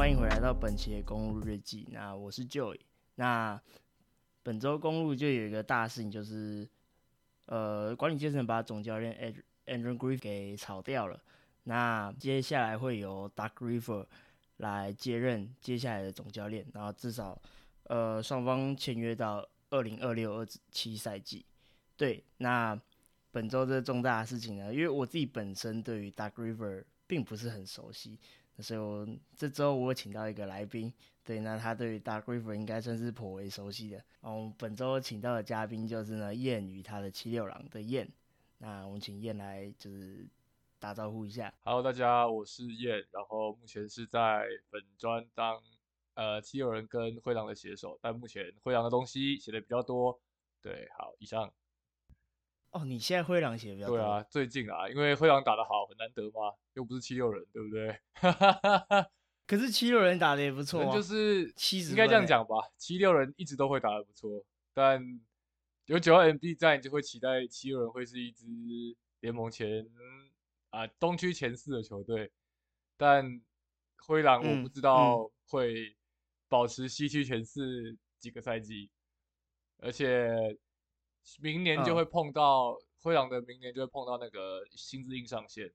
欢迎回来到本期的公路日记。那我是 Joy。那本周公路就有一个大事情，就是呃，管理阶层把总教练 Andrew Griff 给炒掉了。那接下来会由 Doug River 来接任接下来的总教练，然后至少呃双方签约到二零二六二七赛季。对，那本周这重大的事情呢，因为我自己本身对于 Doug River 并不是很熟悉。所以，我这周我请到一个来宾，对，那他对 Dark River 应该算是颇为熟悉的。嗯，本周请到的嘉宾就是呢燕与他的七六郎的燕。那我们请燕来就是打招呼一下。Hello，大家，我是燕，然后目前是在本专当呃七六人跟灰狼的写手，但目前灰狼的东西写的比较多。对，好，以上。哦，你现在灰狼写比较多。对啊，最近啊，因为灰狼打得好，很难得嘛，又不是七六人，对不对？可是七六人打的也不错，就是七十，应该这样讲吧。七六人一直都会打得不错，但有九号 MD 在，你就会期待七六人会是一支联盟前啊东区前四的球队。但灰狼我不知道会保持西区前四几个赛季，而且。明年就会碰到灰狼的，明年就会碰到那个薪资硬上限，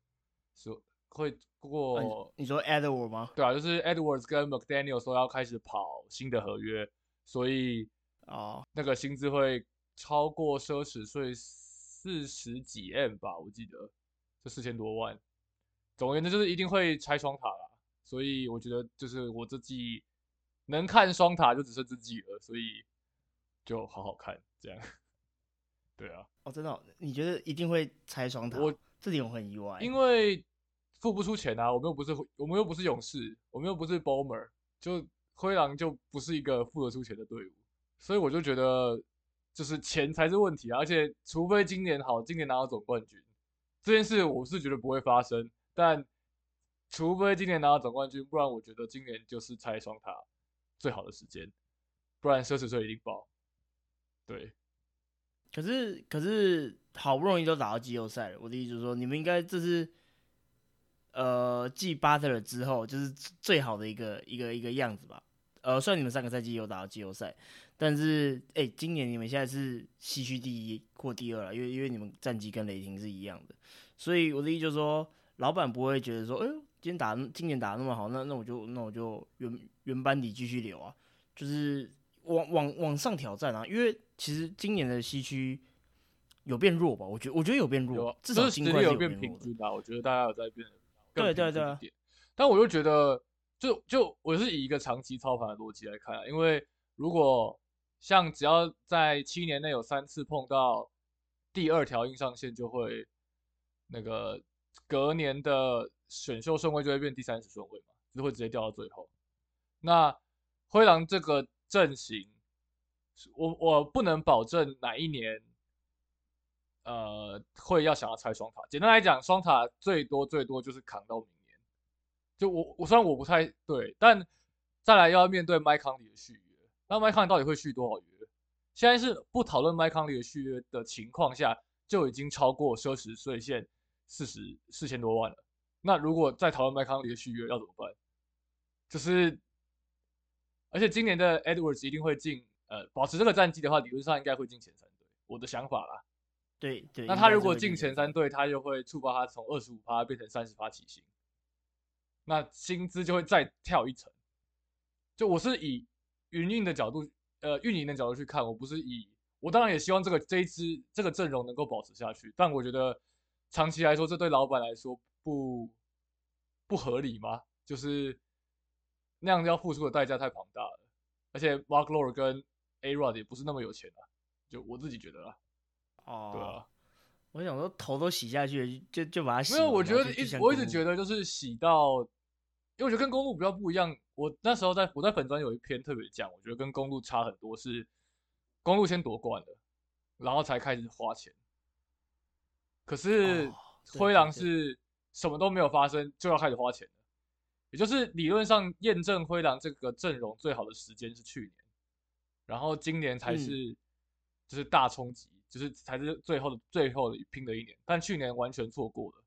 说会过。你说 Edward 吗？对啊，就是 Edwards 跟 McDaniel 说要开始跑新的合约，所以哦，那个薪资会超过奢侈税四十几 M 吧，我记得就四千多万。总而言之，就是一定会拆双塔啦，所以我觉得就是我这季能看双塔就只剩这季了，所以就好好看这样。对啊，哦，真的，你觉得一定会拆双塔？我这点我很意外，因为付不出钱啊。我们又不是，我们又不是勇士，我们又不是 Bomber，就灰狼就不是一个付得出钱的队伍，所以我就觉得就是钱才是问题啊。而且，除非今年好，今年拿到总冠军这件事，我是觉得不会发生。但除非今年拿到总冠军，不然我觉得今年就是拆双塔最好的时间，不然奢侈税一定爆。对。可是，可是好不容易都打到季后赛了。我的意思是说，你们应该这是，呃，继巴特勒之后，就是最好的一个一个一个样子吧。呃，虽然你们上个赛季有打到季后赛，但是，哎，今年你们现在是西区第一或第二了，因为因为你们战绩跟雷霆是一样的。所以我的意思就是说，老板不会觉得说，哎呦，今天打今年打的那么好，那那我就那我就原原班底继续留啊，就是往往往上挑战啊，因为。其实今年的西区有变弱吧？我觉得，我觉得有变弱，至少实力有变平均吧。我觉得大家有在变，对对对。但我又觉得，就就我是以一个长期操盘的逻辑来看，因为如果像只要在七年内有三次碰到第二条硬上限，就会那个隔年的选秀顺位就会变第三十顺位嘛，就会直接掉到最后。那灰狼这个阵型。我我不能保证哪一年，呃，会要想要拆双塔。简单来讲，双塔最多最多就是扛到明年。就我我虽然我不太对，但再来要面对麦康利的续约，那麦康利到底会续多少约？现在是不讨论麦康利的续约的情况下，就已经超过奢侈税线四十四千多万了。那如果再讨论麦康利的续约要怎么办？就是，而且今年的 Edwards 一定会进。呃，保持这个战绩的话，理论上应该会进前三队。我的想法啦。对对。那他如果进前三队，他就会触发他从二十五趴变成三十趴起薪，那薪资就会再跳一层。就我是以运营的角度，呃，运营的角度去看，我不是以我当然也希望这个这一支这个阵容能够保持下去，但我觉得长期来说，这对老板来说不不合理吗？就是那样要付出的代价太庞大了，而且 Mark Lord 跟 A Rod 也不是那么有钱啊，就我自己觉得啦。哦，对啊，我想说头都洗下去，就就把它洗。没有，我觉得一我一直觉得就是洗到，因为我觉得跟公路比较不一样。我那时候在我在粉专有一篇特别讲，我觉得跟公路差很多，是公路先夺冠的，然后才开始花钱。可是灰狼是什么都没有发生就要开始花钱的，也就是理论上验证灰狼这个阵容最好的时间是去年。然后今年才是，就是大冲击，就是才是最后的最后的拼的一年，但去年完全错过了。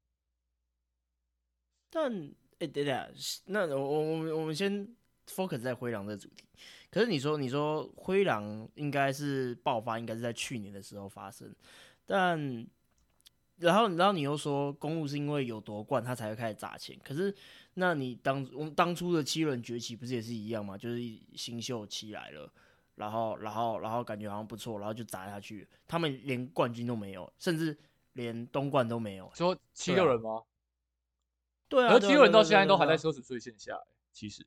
但哎，等等，那我我我们我们先 focus 在灰狼的主题。可是你说你说灰狼应该是爆发，应该是在去年的时候发生，但然后然后你又说公路是因为有夺冠，他才会开始砸钱。可是那你当我们当初的七轮崛起不是也是一样吗？就是新秀起来了，然后然后然后感觉好像不错，然后就砸下去。他们连冠军都没有，甚至连东冠都没有。说七六人吗？对啊，而七六人到现在都还在说。奢侈税线下，其实。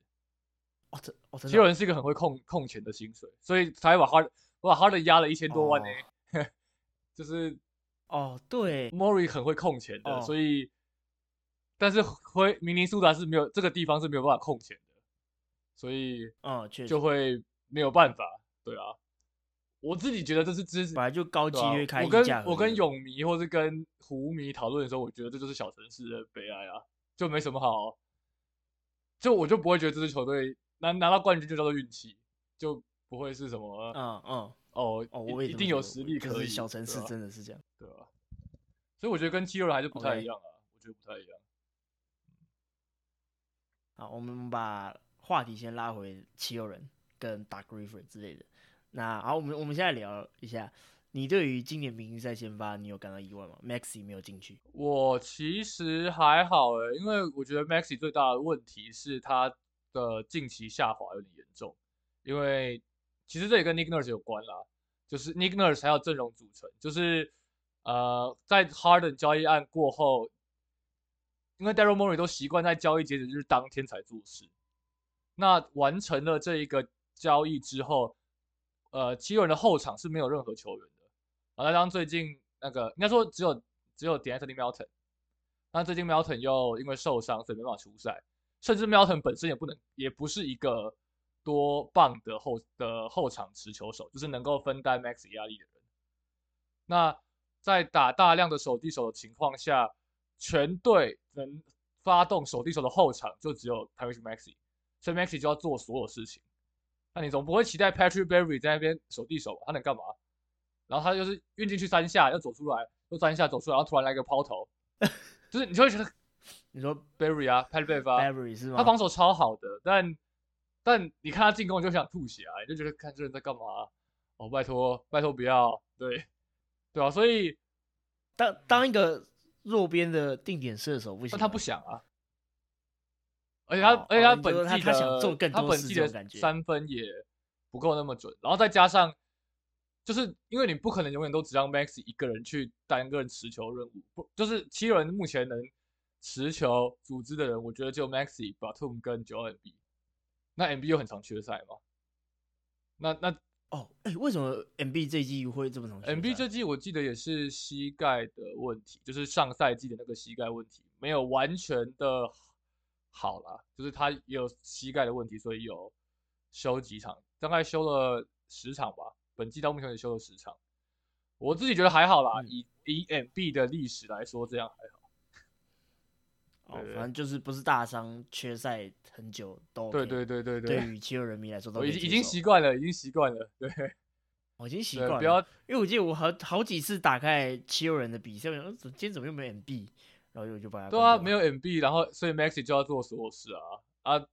哦，这哦，七六人是一个很会控控钱的薪水，所以才把哈我把哈登压了一千多万呢。就是哦，对莫瑞很会控钱的，所以但是灰明尼苏达是没有这个地方是没有办法控钱的，所以嗯，就会没有办法。对啊，我自己觉得这是知识本来就高级约开我跟我跟泳迷或是跟湖迷讨论的时候，我觉得这就是小城市的悲哀啊，就没什么好，就我就不会觉得这支球队。拿拿到冠军就叫做运气，就不会是什么嗯嗯哦哦，我一定有实力可以。小城市真的是这样，对吧？所以我觉得跟七六人还是不太一样啊，我觉得不太一样。好，我们把话题先拉回七六人跟 Dark River 之类的。那好，我们我们现在聊一下，你对于今年明星赛先发，你有感到意外吗？Maxi 没有进去，我其实还好诶，因为我觉得 Maxi 最大的问题是他。的近期下滑有点严重，因为其实这也跟 Nick Nurse 有关啦，就是 Nick Nurse 还有阵容组成，就是呃在 Harden 交易案过后，因为 Daryl Morey 都习惯在交易截止日当天才做事，那完成了这一个交易之后，呃七六人的后场是没有任何球员的，然后当最近那个应该说只有只有 D'Anthony Melton，那最近 Melton 又因为受伤所以没办法出赛。甚至 Melton 本身也不能，也不是一个多棒的后的后场持球手，就是能够分担 Max 压力的人。那在打大量的手递手的情况下，全队能发动手递手的后场就只有 Patrick Maxi，所以 Maxi 就要做所有事情。那你总不会期待 Patrick Berry 在那边手递手，他能干嘛？然后他就是运进去三下，又走出来，又三下走出来，然后突然来个抛投，就是你就会觉得。你说 Barry 啊，派贝发，Barry 是吗？他防守超好的，但但你看他进攻就想吐血啊，你就觉得看这人在干嘛？哦，拜托拜托不要，对对啊，所以当当一个弱边的定点射手不行，他不想啊，而且他而且他本季的他想做更多季的三分也不够那么准，然后再加上就是因为你不可能永远都只让 Max 一个人去担任持球任务，不就是七人目前能。持球组织的人，我觉得只有 Maxi、Batum 跟 Joel B。那 MB 又很常缺赛嘛？那那哦，哎，为什么 MB 这季会这么常？MB 这季我记得也是膝盖的问题，就是上赛季的那个膝盖问题没有完全的好了，就是他也有膝盖的问题，所以有休几场，大概休了十场吧。本季到目前也休了十场，我自己觉得还好啦。以以 MB 的历史来说，这样还好。哦，反正就是不是大伤缺赛很久都对对对对对，对于七六人迷来说都已经已经习惯了，已经习惯了，对，我已经习惯了。不要，因为我记得我好好几次打开七六人的比赛，我想今天怎么又没有 MB，然后我就把它对啊，没有 MB，然后所以 Maxi 就要做所有事啊啊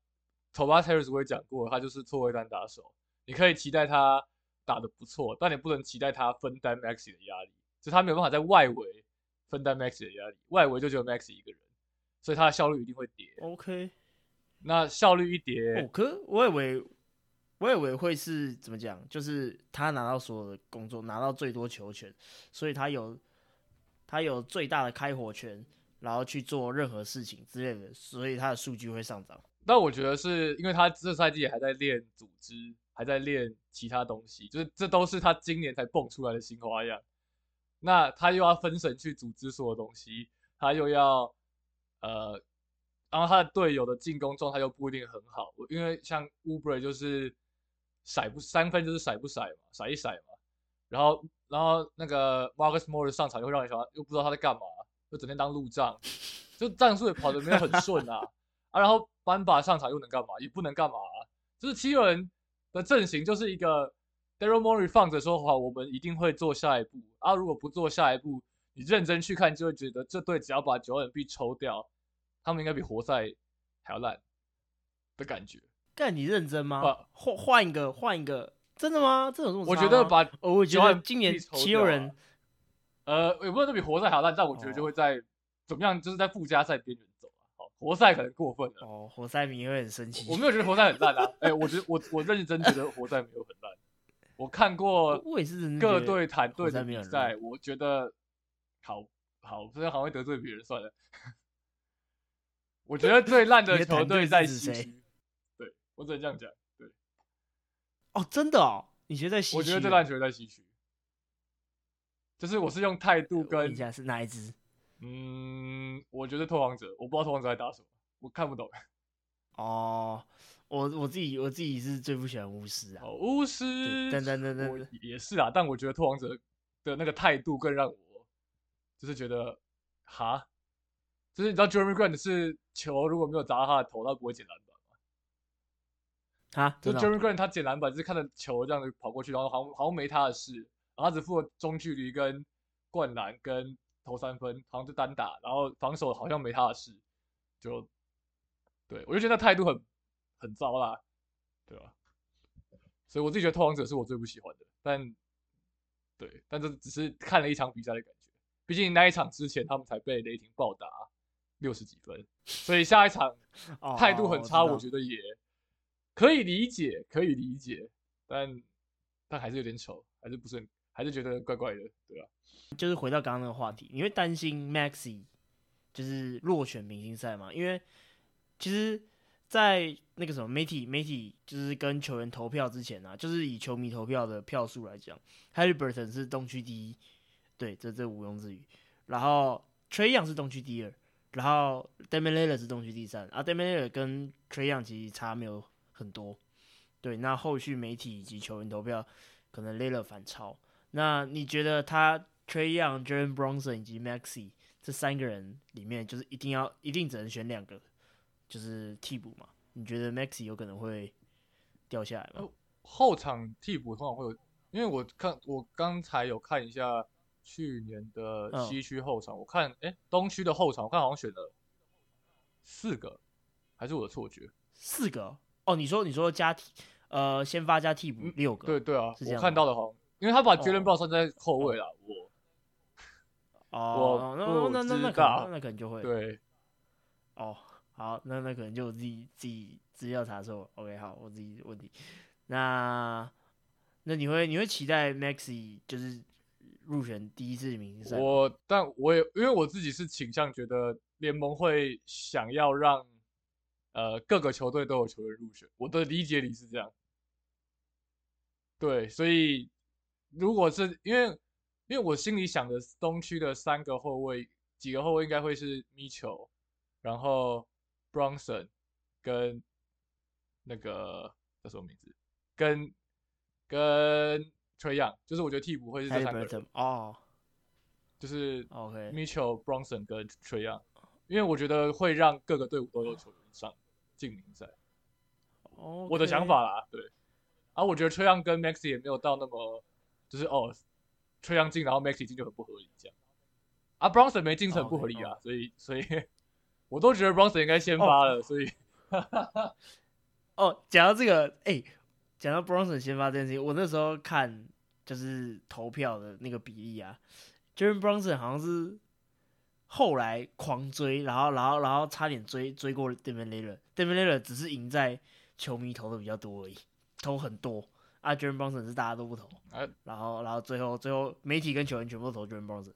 ，Tobias Harris 我也讲过，他就是错位单打手，你可以期待他打的不错，但你不能期待他分担 Maxi 的压力，就他没有办法在外围分担 Maxi 的压力，外围就只有 Maxi 一个人。所以他的效率一定会跌。OK，那效率一跌，哦，可我以为，我以为会是怎么讲？就是他拿到所有的工作，拿到最多球权，所以他有他有最大的开火权，然后去做任何事情之类的，所以他的数据会上涨。但我觉得是因为他这赛季还在练组织，还在练其他东西，就是这都是他今年才蹦出来的新花样。那他又要分神去组织所有东西，他又要。呃，然后他的队友的进攻状态又不一定很好，因为像 Uber 就是甩不三分就是甩不甩嘛，甩一甩嘛。然后然后那个 Marcus Morris 上场又让你想又不知道他在干嘛，又整天当路障，就战术也跑得没有很顺啊啊。然后班巴上场又能干嘛？也不能干嘛，就是七个人的阵型就是一个 Daryl Morey 放着说好，我们一定会做下一步啊。如果不做下一步。你认真去看，就会觉得这队只要把九 N B 抽掉，他们应该比活塞还要烂的感觉。干你认真吗不？换换一个，换一个，真的吗？这种我觉得把哦，我觉得今年七六人呃，有没有都比活塞还要烂？但我觉得就哦会在、怎么样，就是在附加赛边缘走啊。好，活塞可能过分了。哦，活塞迷会很生气。我没有觉得活塞很烂啊，哎、我觉得我我认真觉得活塞没有很烂。我看过各队团队的比赛，我觉得好好，这样好像会得罪别人算了。我觉得最烂的球队在西区，对我只能这样讲。对，哦，真的哦，你觉得在西区？我觉得最烂球队在西区，就是我是用态度跟一下是哪一支？嗯，我觉得拓荒者，我不知道拓荒者在打什么，我看不懂。哦，我我自己我自己是最不喜欢巫师啊。哦，巫师对，等等等等也是啊，但我觉得拓荒者的那个态度更让我就是觉得，哈，就是你知道 Jeremy Grant 是球如果没有砸到他的头，他不会捡篮板吗？啊，就 Jeremy Grant 他捡篮板，就是看着球这样子跑过去，然后好像好像没他的事，然后他只负责中距离跟灌篮跟投三分，好像就单打，然后防守好像没他的事，就对我就觉得那态度很很糟啦，对吧？所以我自己觉得拓荒者是我最不喜欢的，但对，但这只是看了一场比赛的感觉，毕竟那一场之前他们才被雷霆暴打六十几分，所以下一场 哦态度很差，我觉得也可以理解，可以理解，但但还是有点丑，还是不是很，还是觉得怪怪的，对吧、就是回到刚刚那个话题，你会担心 Maxi 就是落选明星赛吗？因为其实，在那个什么媒体媒体就是跟球员投票之前啊，就是以球迷投票的票数来讲，Harry Burton 是东区第一，对，这这毋庸置疑。然后 Trey Young 是东区第二，然后 Damian Lillard 是东区第三，啊 Damian Lillard 跟 Trey Young 其实差没有很多。对，那后续媒体以及球员投票可能 l e l l a 反超。那你觉得他 Trey Young、Jalen Bronson 以及 Maxi 这三个人里面，就是一定要一定只能选两个，就是替补嘛？你觉得 Maxi 有可能会掉下来吗？后场替补通常会有，因为我看我刚才有看一下去年的嗯西区后场，我看哎东区的后场，我看好像选了四个，还是我的错觉？四个哦哦，你说你说加替呃先发加替补嗯六个，对对啊，我看到的好像，因为他把哦 Jalen Brown 算在后卫啦，我哦，那我那那那知道可能那可能就会对哦，好，那那可能就我自己自己资料查错，OK，好，我自己问题。那那你会你会期待 Maxi 就是入选第一次名？我，但我也因为我自己是倾向觉得联盟会想要让呃各个球队都有球员入选，我的理解里是这样。对，所以如果是因为因为我心里想的东区的三个后卫，几个后卫应该会是 Mitchell，然后 Bronson 跟那个叫什么名字，跟跟 Trey Young，就是我觉得替补会是这三个人哦就是，OK，Mitchell、Bronson 跟 Trey Young，因为我觉得会让各个队伍都有球员上进名赛。哦我的想法啦，对。啊，我觉得 Trey Young 跟 Maxi 也没有到那么，就是哦，Trey Young 进，然后 Maxi 进就很不合理这样。啊，Bronson 没进是很不合理啊，所以所以我都觉得 Bronson 应该先发了，所以 哦，讲到这个，哎、讲到 Bronson 先发这件事情，我那时候看就是投票的那个比例啊 j a r e n Bronson 好像是后来狂追，然后然后然后差点追追过 Damian Lillard，Damian Lillard 只是赢在球迷投的比较多而已，投很多啊 j a r e n Bronson 是大家都不投，啊然后然后最后最后媒体跟球员全部都投 j a r e n Bronson，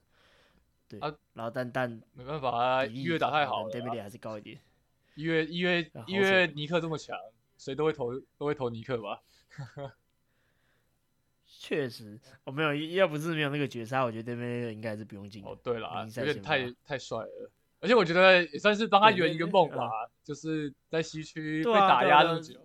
对，啊然后但但没办法啊，一月打太好了 d a m i 啊、l 还是高一点。一月一月一月尼克这么强，谁都会投都会投尼克吧？确实，我、没有，要不是没有那个绝杀，我觉得 a m i l 应该还是不用进。哦，对啦，明赛先有点太太帅了，而且我觉得也算是帮他对对对圆一个梦嗯吧，就是在西区被对啊打对啊对啊压那么久。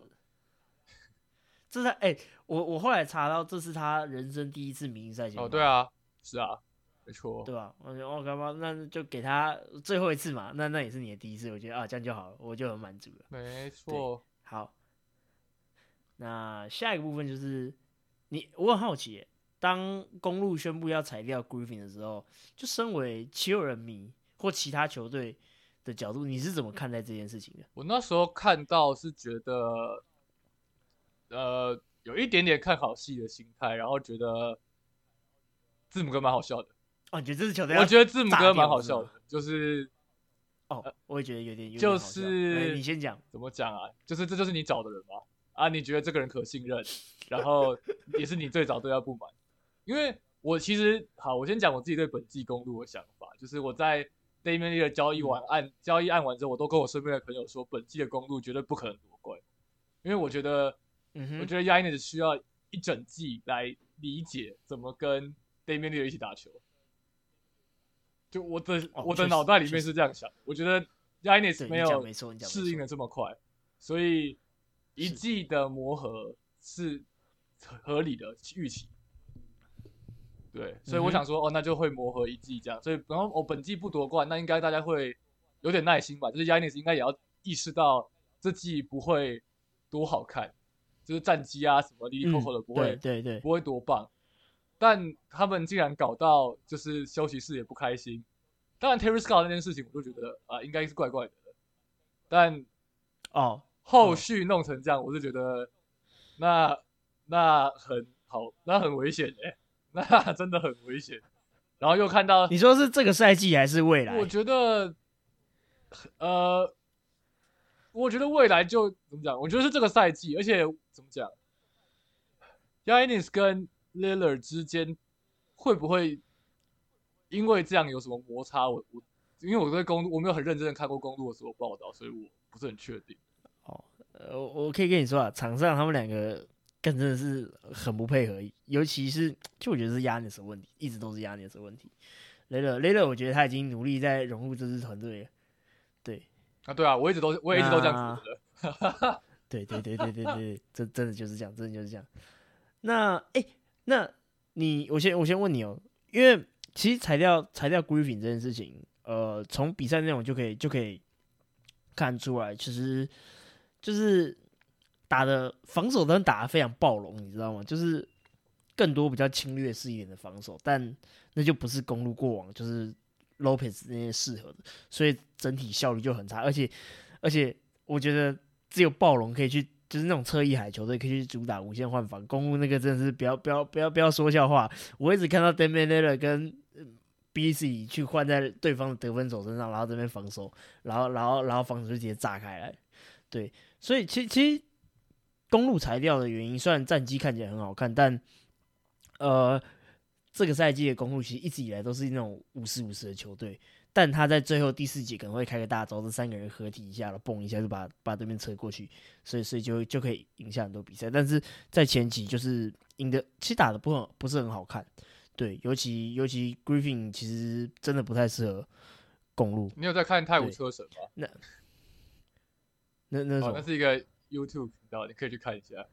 这是他哎、我我后来查到，这是他人生第一次明星赛前哦，对，啊，是啊，没错。对吧？我觉得我干嘛？那就给他最后一次嘛，那那也是你的第一次，我觉得啊，这样就好了，我就很满足了。没错，好，那下一个部分就是你，我很好奇耶，当公路宣布要裁掉 Griffin 的时候，就身为七六人迷或其他球队的角度，你是怎么看待这件事情的？我那时候看到是觉得，呃，有一点点看好戏的心态，然后觉得字母哥蛮好笑的。哦，你觉得这支球队？我觉得字母哥蛮好笑的，就是哦，我也觉得有点，就是你先讲怎么讲啊？就是这就是你找的人吗？啊，你觉得这个人可信任，然后也是你最早对他不满，因为我其实好，我先讲我自己对本季公路的想法，就是我在 Damian 的交易完案交易案完之后，我都跟我身边的朋友说，本季的公路绝对不可能夺冠，因为我觉得，我觉得 Yanis 需要一整季来理解怎么跟 Damian 一起打球。就我的我的脑袋里面是这样想，我觉得 Yanis 没有适应的这么快，所以一季的磨合是合理的预期。对，所以我想说，哦，那就会磨合一季这样。所以，然后我本季不夺冠，那应该大家会有点耐心吧？就是 Yanis 应该也要意识到这季不会多好看，就是战绩啊什么离离谱谱的不会，对对，不会多棒。但他们竟然搞到就是休息室也不开心，当然 Terry Scott 那件事情我就觉得啊应该是怪怪的，但哦后续弄成这样，我是觉得那那很好，那很危险哎，那 真的很危险。然后又看到你说是这个赛季还是未来？我觉得呃，我觉得未来就怎么讲？我觉得是这个赛季，而且怎么讲，Yanis 跟 Lillard 之间会不会因为这样有什么摩擦？我我因为我对公路我没有很认真的看过公路的所有报道，所以我不是很确定。哦，呃，我可以跟你说啊，场上他们两个更真的是很不配合，尤其是就我觉得是压尼斯问题，一直都是压尼斯问题。Lillard，Lillard，我觉得他已经努力在融入这支团队了。对啊，对啊，我一直都我也一直都这样觉得。对对对对对对，这真的就是这样，真的就是这样。那哎。那你，我先我先问你哦，因为其实裁掉裁掉 Griffin 这件事情，呃，从比赛内容就可以就可以看出来，其实就是打的防守端打的非常暴龙，你知道吗？就是更多比较侵略式一点的防守，但那就不是公路过往就是 Lopez 那些适合的，所以整体效率就很差，而且而且我觉得只有暴龙可以去。就是那种侧翼海球队可以去主打无限换防，公路那个真的是不要不要不要不要说笑话。我一直看到 Damian l i l l a r 跟 BC 去换在对方的得分手身上，然后这边防守，然后然后然后防守就直接炸开来。对，所以其其实公路材料的原因，虽然战绩看起来很好看，但呃，这个赛季的公路其实一直以来都是那种五十五十的球队。但他在最后第四节可能会开个大招，这三个人合体一下了，蹦一下就把把对面扯过去，所以所以就就可以赢下很多比赛。但是在前期就是赢的，其实打的不很不是很好看，对，尤其尤其 Griffin 其实真的不太适合公路。你有在看泰晤车神吗？那那那那是一个 YouTube 频道，你可以去看一下。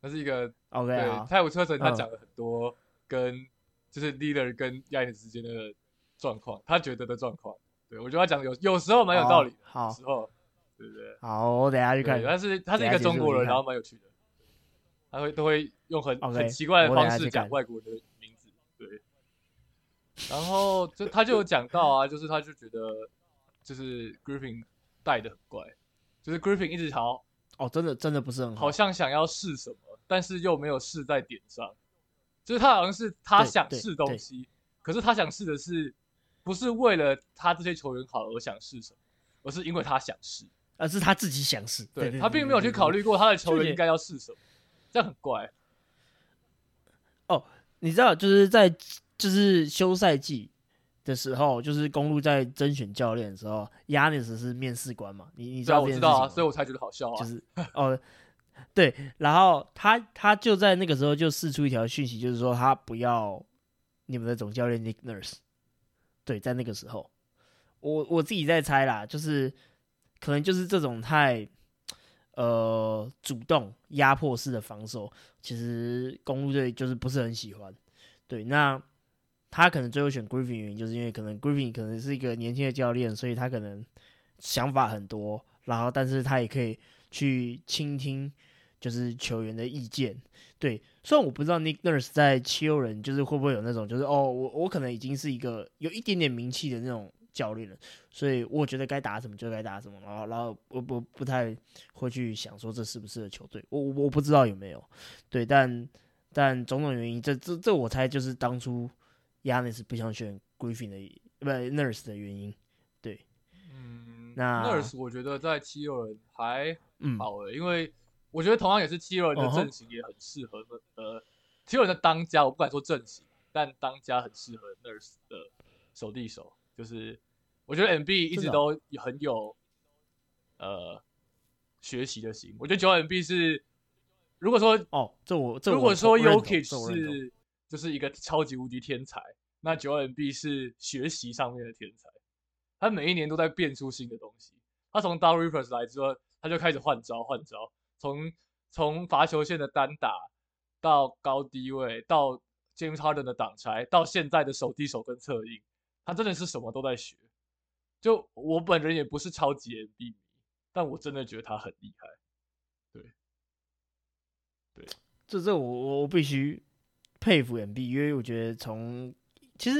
那是一个 OK 对泰晤车神，他讲了很多跟就是 Leader 跟亚尼之间的。状况，他觉得的状况，对我觉得他讲的有有时候蛮有道理，好时候，对不对？好，我等下去看。但是他是一个中国人，然后蛮有趣的，他会都会用很很奇怪的方式讲外国人的名字，对。然后就他就有讲到啊，就是他就觉得就是 Griffin 带的很怪，就是 Griffin 一直好哦，真的真的不是很好，好像想要试什么，但是又没有试在点上，就是他好像是他想试东西，可是他想试的是。不是为了他这些球员好而想试什么，而是因为他想试，而是他自己想试。对他并没有去考虑过他的球员应该要试什么，这样很怪。哦，你知道，就是在就是休赛季的时候，就是公路在甄选教练的时候，亚尼斯是面试官嘛？你你知道我知道啊，所以我才觉得好笑啊。就是哦，对，然后他他就在那个时候就试出一条讯息，就是说他不要你们的总教练 Nick Nurse。对，在那个时候，我我自己在猜啦，就是可能就是这种太呃主动压迫式的防守，其实公路队就是不是很喜欢。对，那他可能最后选 Griffin 原因，就是因为可能 Griffin 可能是一个年轻的教练，所以他可能想法很多，然后但是他也可以去倾听。就是球员的意见，对。虽然我不知道 Nick Nurse 在七六人就是会不会有那种，就是哦，我我可能已经是一个有一点点名气的那种教练了，所以我觉得该打什么就该打什么，然后然后我不不太会去想说这适不适合球队，我我不知道有没有，对，但但种种原因，这这这我猜就是当初 Yanis 不想选 Griffin 的不 Nurse 的原因，对，嗯，那 Nurse 我觉得在七六人还嗯，好诶，因为我觉得同样也是七六人的阵型也很适合呃七六人的当家，我不敢说阵型，但当家很适合 Nurse 的手递手，就是我觉得 MB 一直都很有呃学习的心，我觉得九 MB 是如果说哦，这我这我如果说 Yokich 是就是一个超级无敌天才，那九 MB 是学习上面的天才，他每一年都在变出新的东西。他从 d o Rivers 来之后，他就开始换招换招，从从罚球线的单打到高低位，到 James Harden 的挡拆，到现在的手递手跟侧应，他真的是什么都在学。就我本人也不是超级 MB 迷，但我真的觉得他很厉害。对，对这这我我必须佩服 MB，因为我觉得从其实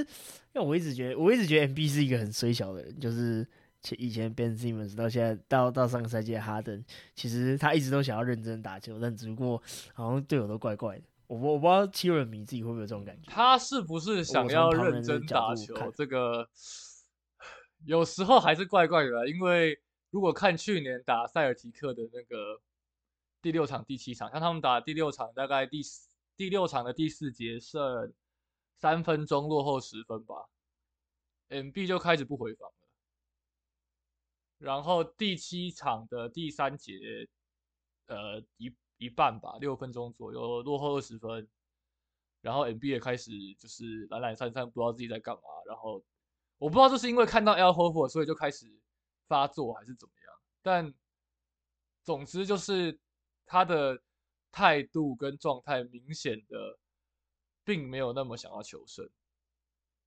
因为我一直觉得我一直觉得 MB 是一个很衰小的人，就是前以前 Ben Simmons 到现在到到上个赛季的哈登，其实他一直都想要认真打球，但只不过好像队友都怪怪的。我不我不知道七六人迷自己会不会有这种感觉。他是不是想要认真打球？这个有时候还是怪怪的，因为如果看去年打塞尔提克的那个第六场、第七场，像他们打第六场，大概第第六场的第四节剩三分钟落后十分吧，MB 就开始不回防了。然后第七场的第三节，呃一。一半吧，六分钟左右落后二十分，然后 MB 也开始就是懒懒散散，不知道自己在干嘛。然后我不知道这是因为看到 L h o f o r 所以就开始发作，还是怎么样。但总之就是他的态度跟状态明显的并没有那么想要求胜，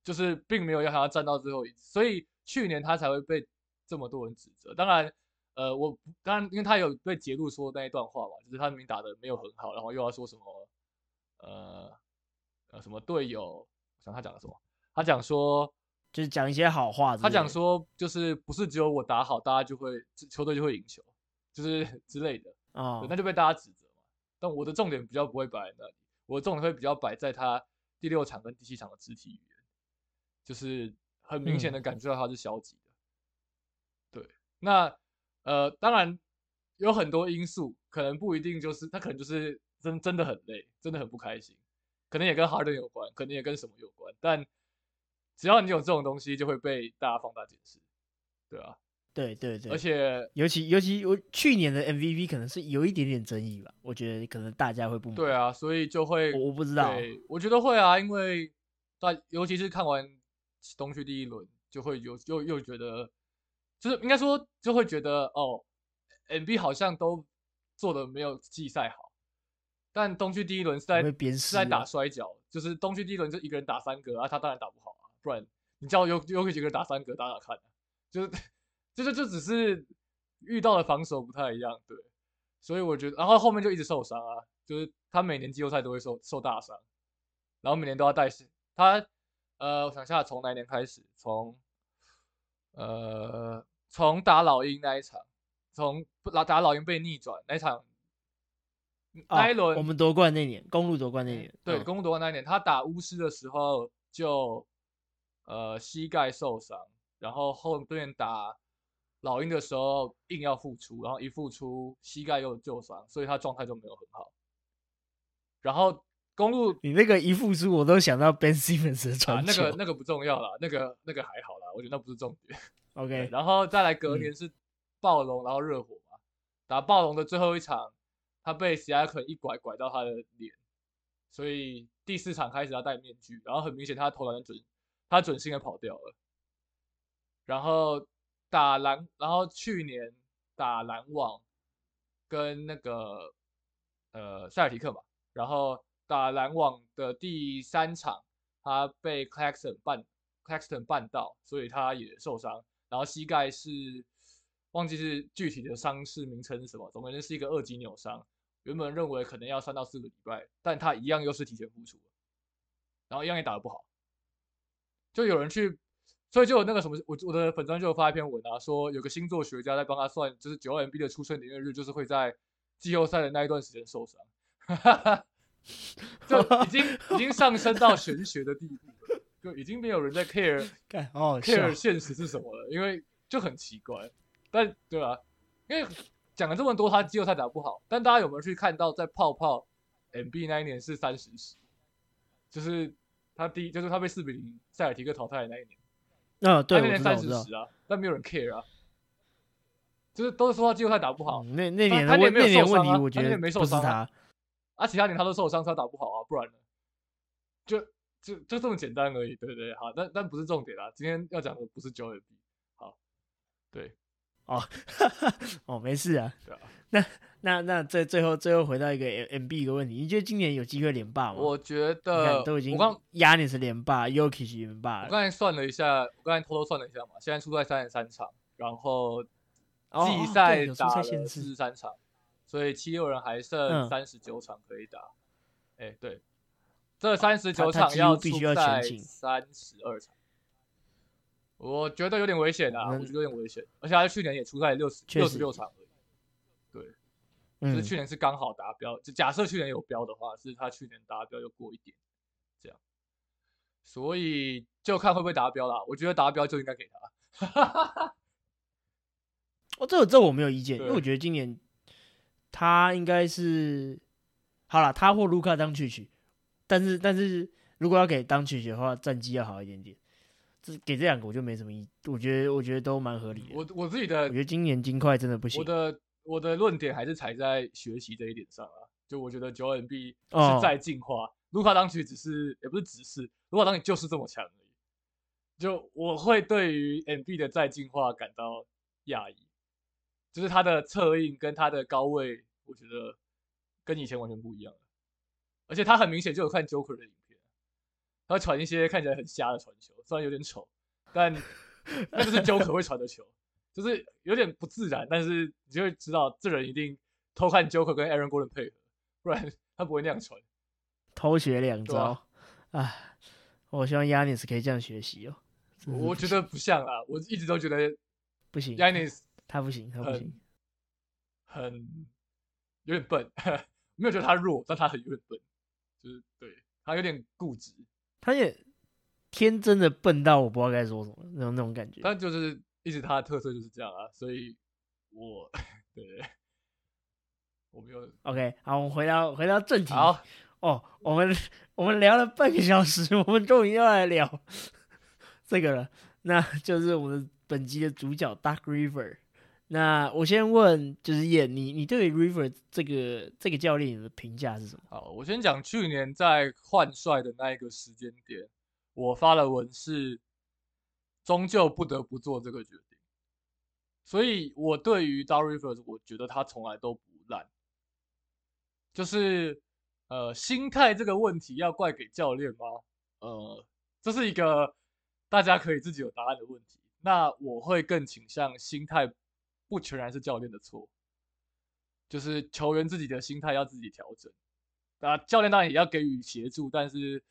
就是并没有要想要站到最后一次，所以去年他才会被这么多人指责。当然。呃，我当然，因为他有被揭露说那一段话嘛，就是他明明打的没有很好，然后又要说什么，呃，呃，什么队友，想他讲的什么？他讲说，就是讲一些好话。他讲说，就是不是只有我打好，大家就会球队就会赢球，就是 之类的啊，那就被大家指责嘛。但我的重点比较不会摆在那里，我的重点会比较摆在他第六场跟第七场的肢体语言，就是很明显的感觉到他是消极的。对，那。呃，当然有很多因素，可能不一定就是他，可能就是真真的很累，真的很不开心，可能也跟 Harden 有关，可能也跟什么有关。但只要你有这种东西，就会被大家放大解释，对啊，对对对，而且尤其尤其我去年的 MVP 可能是有一点点争议吧，我觉得可能大家会不满对啊，所以就会我不知道，我觉得会啊，因为大尤其是看完东区第一轮，就会有又又觉得。就是应该说，就会觉得哦，MB 好像都做的没有季赛好，但东区第一轮是在是在打摔跤，就是东区第一轮就一个人打三个啊，他当然打不好啊，不然你叫有有几个人打三个打打看，就是就是就只是遇到的防守不太一样，对，所以我觉得，然后后面就一直受伤啊，就是他每年季后赛都会受受大伤，然后每年都要带他，呃，我想下从哪年开始，从呃。从打老鹰那一场，从打打老鹰被逆转那一场，那一轮我们夺冠那年，公路夺冠那年，对，公路夺冠那一年，他打巫师的时候就呃膝盖受伤，然后后面打老鹰的时候硬要复出，然后一复出膝盖又旧伤，所以他状态就没有很好。然后公路，你那个一复出，我都想到 Ben Simmons 的传球，那个那个不重要了，那个那个还好啦，我觉得那不是重点。OK，然后再来隔年是暴龙，然后热火嘛，打暴龙的最后一场，他被史亚肯一拐拐到他的脸，所以第四场开始要戴面具，然后很明显他投篮准，他准心的跑掉了。然后打篮，然后去年打篮网跟那个呃塞尔提克嘛，然后打篮网的第三场，他被 Claxton 绊 Claxton 绊到，所以他也受伤。然后膝盖是忘记是具体的伤势名称是什么，总之是一个二级扭伤。原本认为可能要三到四个礼拜，但他一样又是提前复出，然后一样也打得不好。就有人去所以就有那个什么，我我的粉砖就有发一篇文啊，说有个星座学家在帮他算，就是九二 MB 的出生年月日，就是会在季后赛的那一段时间受伤，就已经已经上升到玄学的地步了，就已经没有人在 care care 现实是什么了，因为就很奇怪。但对啊，因为讲了这么多，他季后赛打不好，但大家有没有去看到在泡泡 MB 那一年是三十十，就是他第一就是他被四比零塞尔提克淘汰的那一年，嗯、对，他那年。三十十啊，但没有人 care 啊，就是都是说他季后赛打不好，嗯那那年的问他那年问题，我觉得没受伤啊不是他。啊，其他年他都受伤，他打不好啊，不然呢？就就就这么简单而已，对不对？好，但但不是重点啊，今天要讲的不是九 MB，好，对 哦，没事啊。对啊，那那那最最后最后回到一个 M B 一个问题，你觉得今年有机会连霸吗？我觉得都已经我刚压你是连霸 y o k i 是连霸。我刚才算了一下，我刚才偷偷算了一下嘛，现在出赛三十三场，然后季赛打了四十三场，所以七六人还剩嗯三十九场可以打。哎、对，这三十九场要出必须要全赛勤三十二场，我觉得有点危险啊，嗯我觉得有点危险，而且他去年也出赛六十六十六场嗯是，去年是刚好达标，就假设去年有标的话，是他去年达标又过一点，这样，所以就看会不会达标啦。我觉得达标就应该给他。哦，这这我没有意见，因为我觉得今年他应该是好了，他或卢卡当曲曲，但是但是如果要给当曲曲的话，战绩要好一点点。这给这两个我就没什么意，我觉得我觉得都蛮合理的。我我自己的我觉得今年金块真的不行我。的我的论点还是踩在学习这一点上啊。就我觉得九 M B 哦是在进化，卢卡当曲只是也不是只是卢卡当曲就是这么强而已。就我会对于 M B 的再进化感到讶异，就是他的策应跟他的高位，我觉得跟以前完全不一样了。而且他很明显就有看 Joker 的影片，他会传一些看起来很瞎的传球，虽然有点丑，但那就是 Joker 会传的球。就是有点不自然，但是你就会知道这人一定偷看 Joker 跟 Aaron Gordon 配合，不然 他不会那样传。偷学两招啊我希望 Yanis 可以这样学习哦。我觉得不像啊，我一直都觉得不行 Yanis 他不行，他不行。很有点笨，没有觉得他弱，但他很有点笨，就是对他有点固执，他也天真的笨到我不知道该说什么那种那种感觉。他就是一直他的特色就是这样啊，所以我 对我没有 OK，好，我们回到回到正题。好，哦，我们我们聊了半个小时，我们终于要来聊 这个了，那就是我们本集的主角 Dark River。那我先问，就是叶，你你对于 River 这个这个教练的评价是什么？好，我先讲去年在换帅的那一个时间点，我发了文是，终究不得不做这个决定。所以我对于 d a Rivers，我觉得他从来都不烂，就是呃心态这个问题要怪给教练吗？呃，这是一个大家可以自己有答案的问题。那我会更倾向心态不全然是教练的错，就是球员自己的心态要自己调整。那，教练当然也要给予协助，但是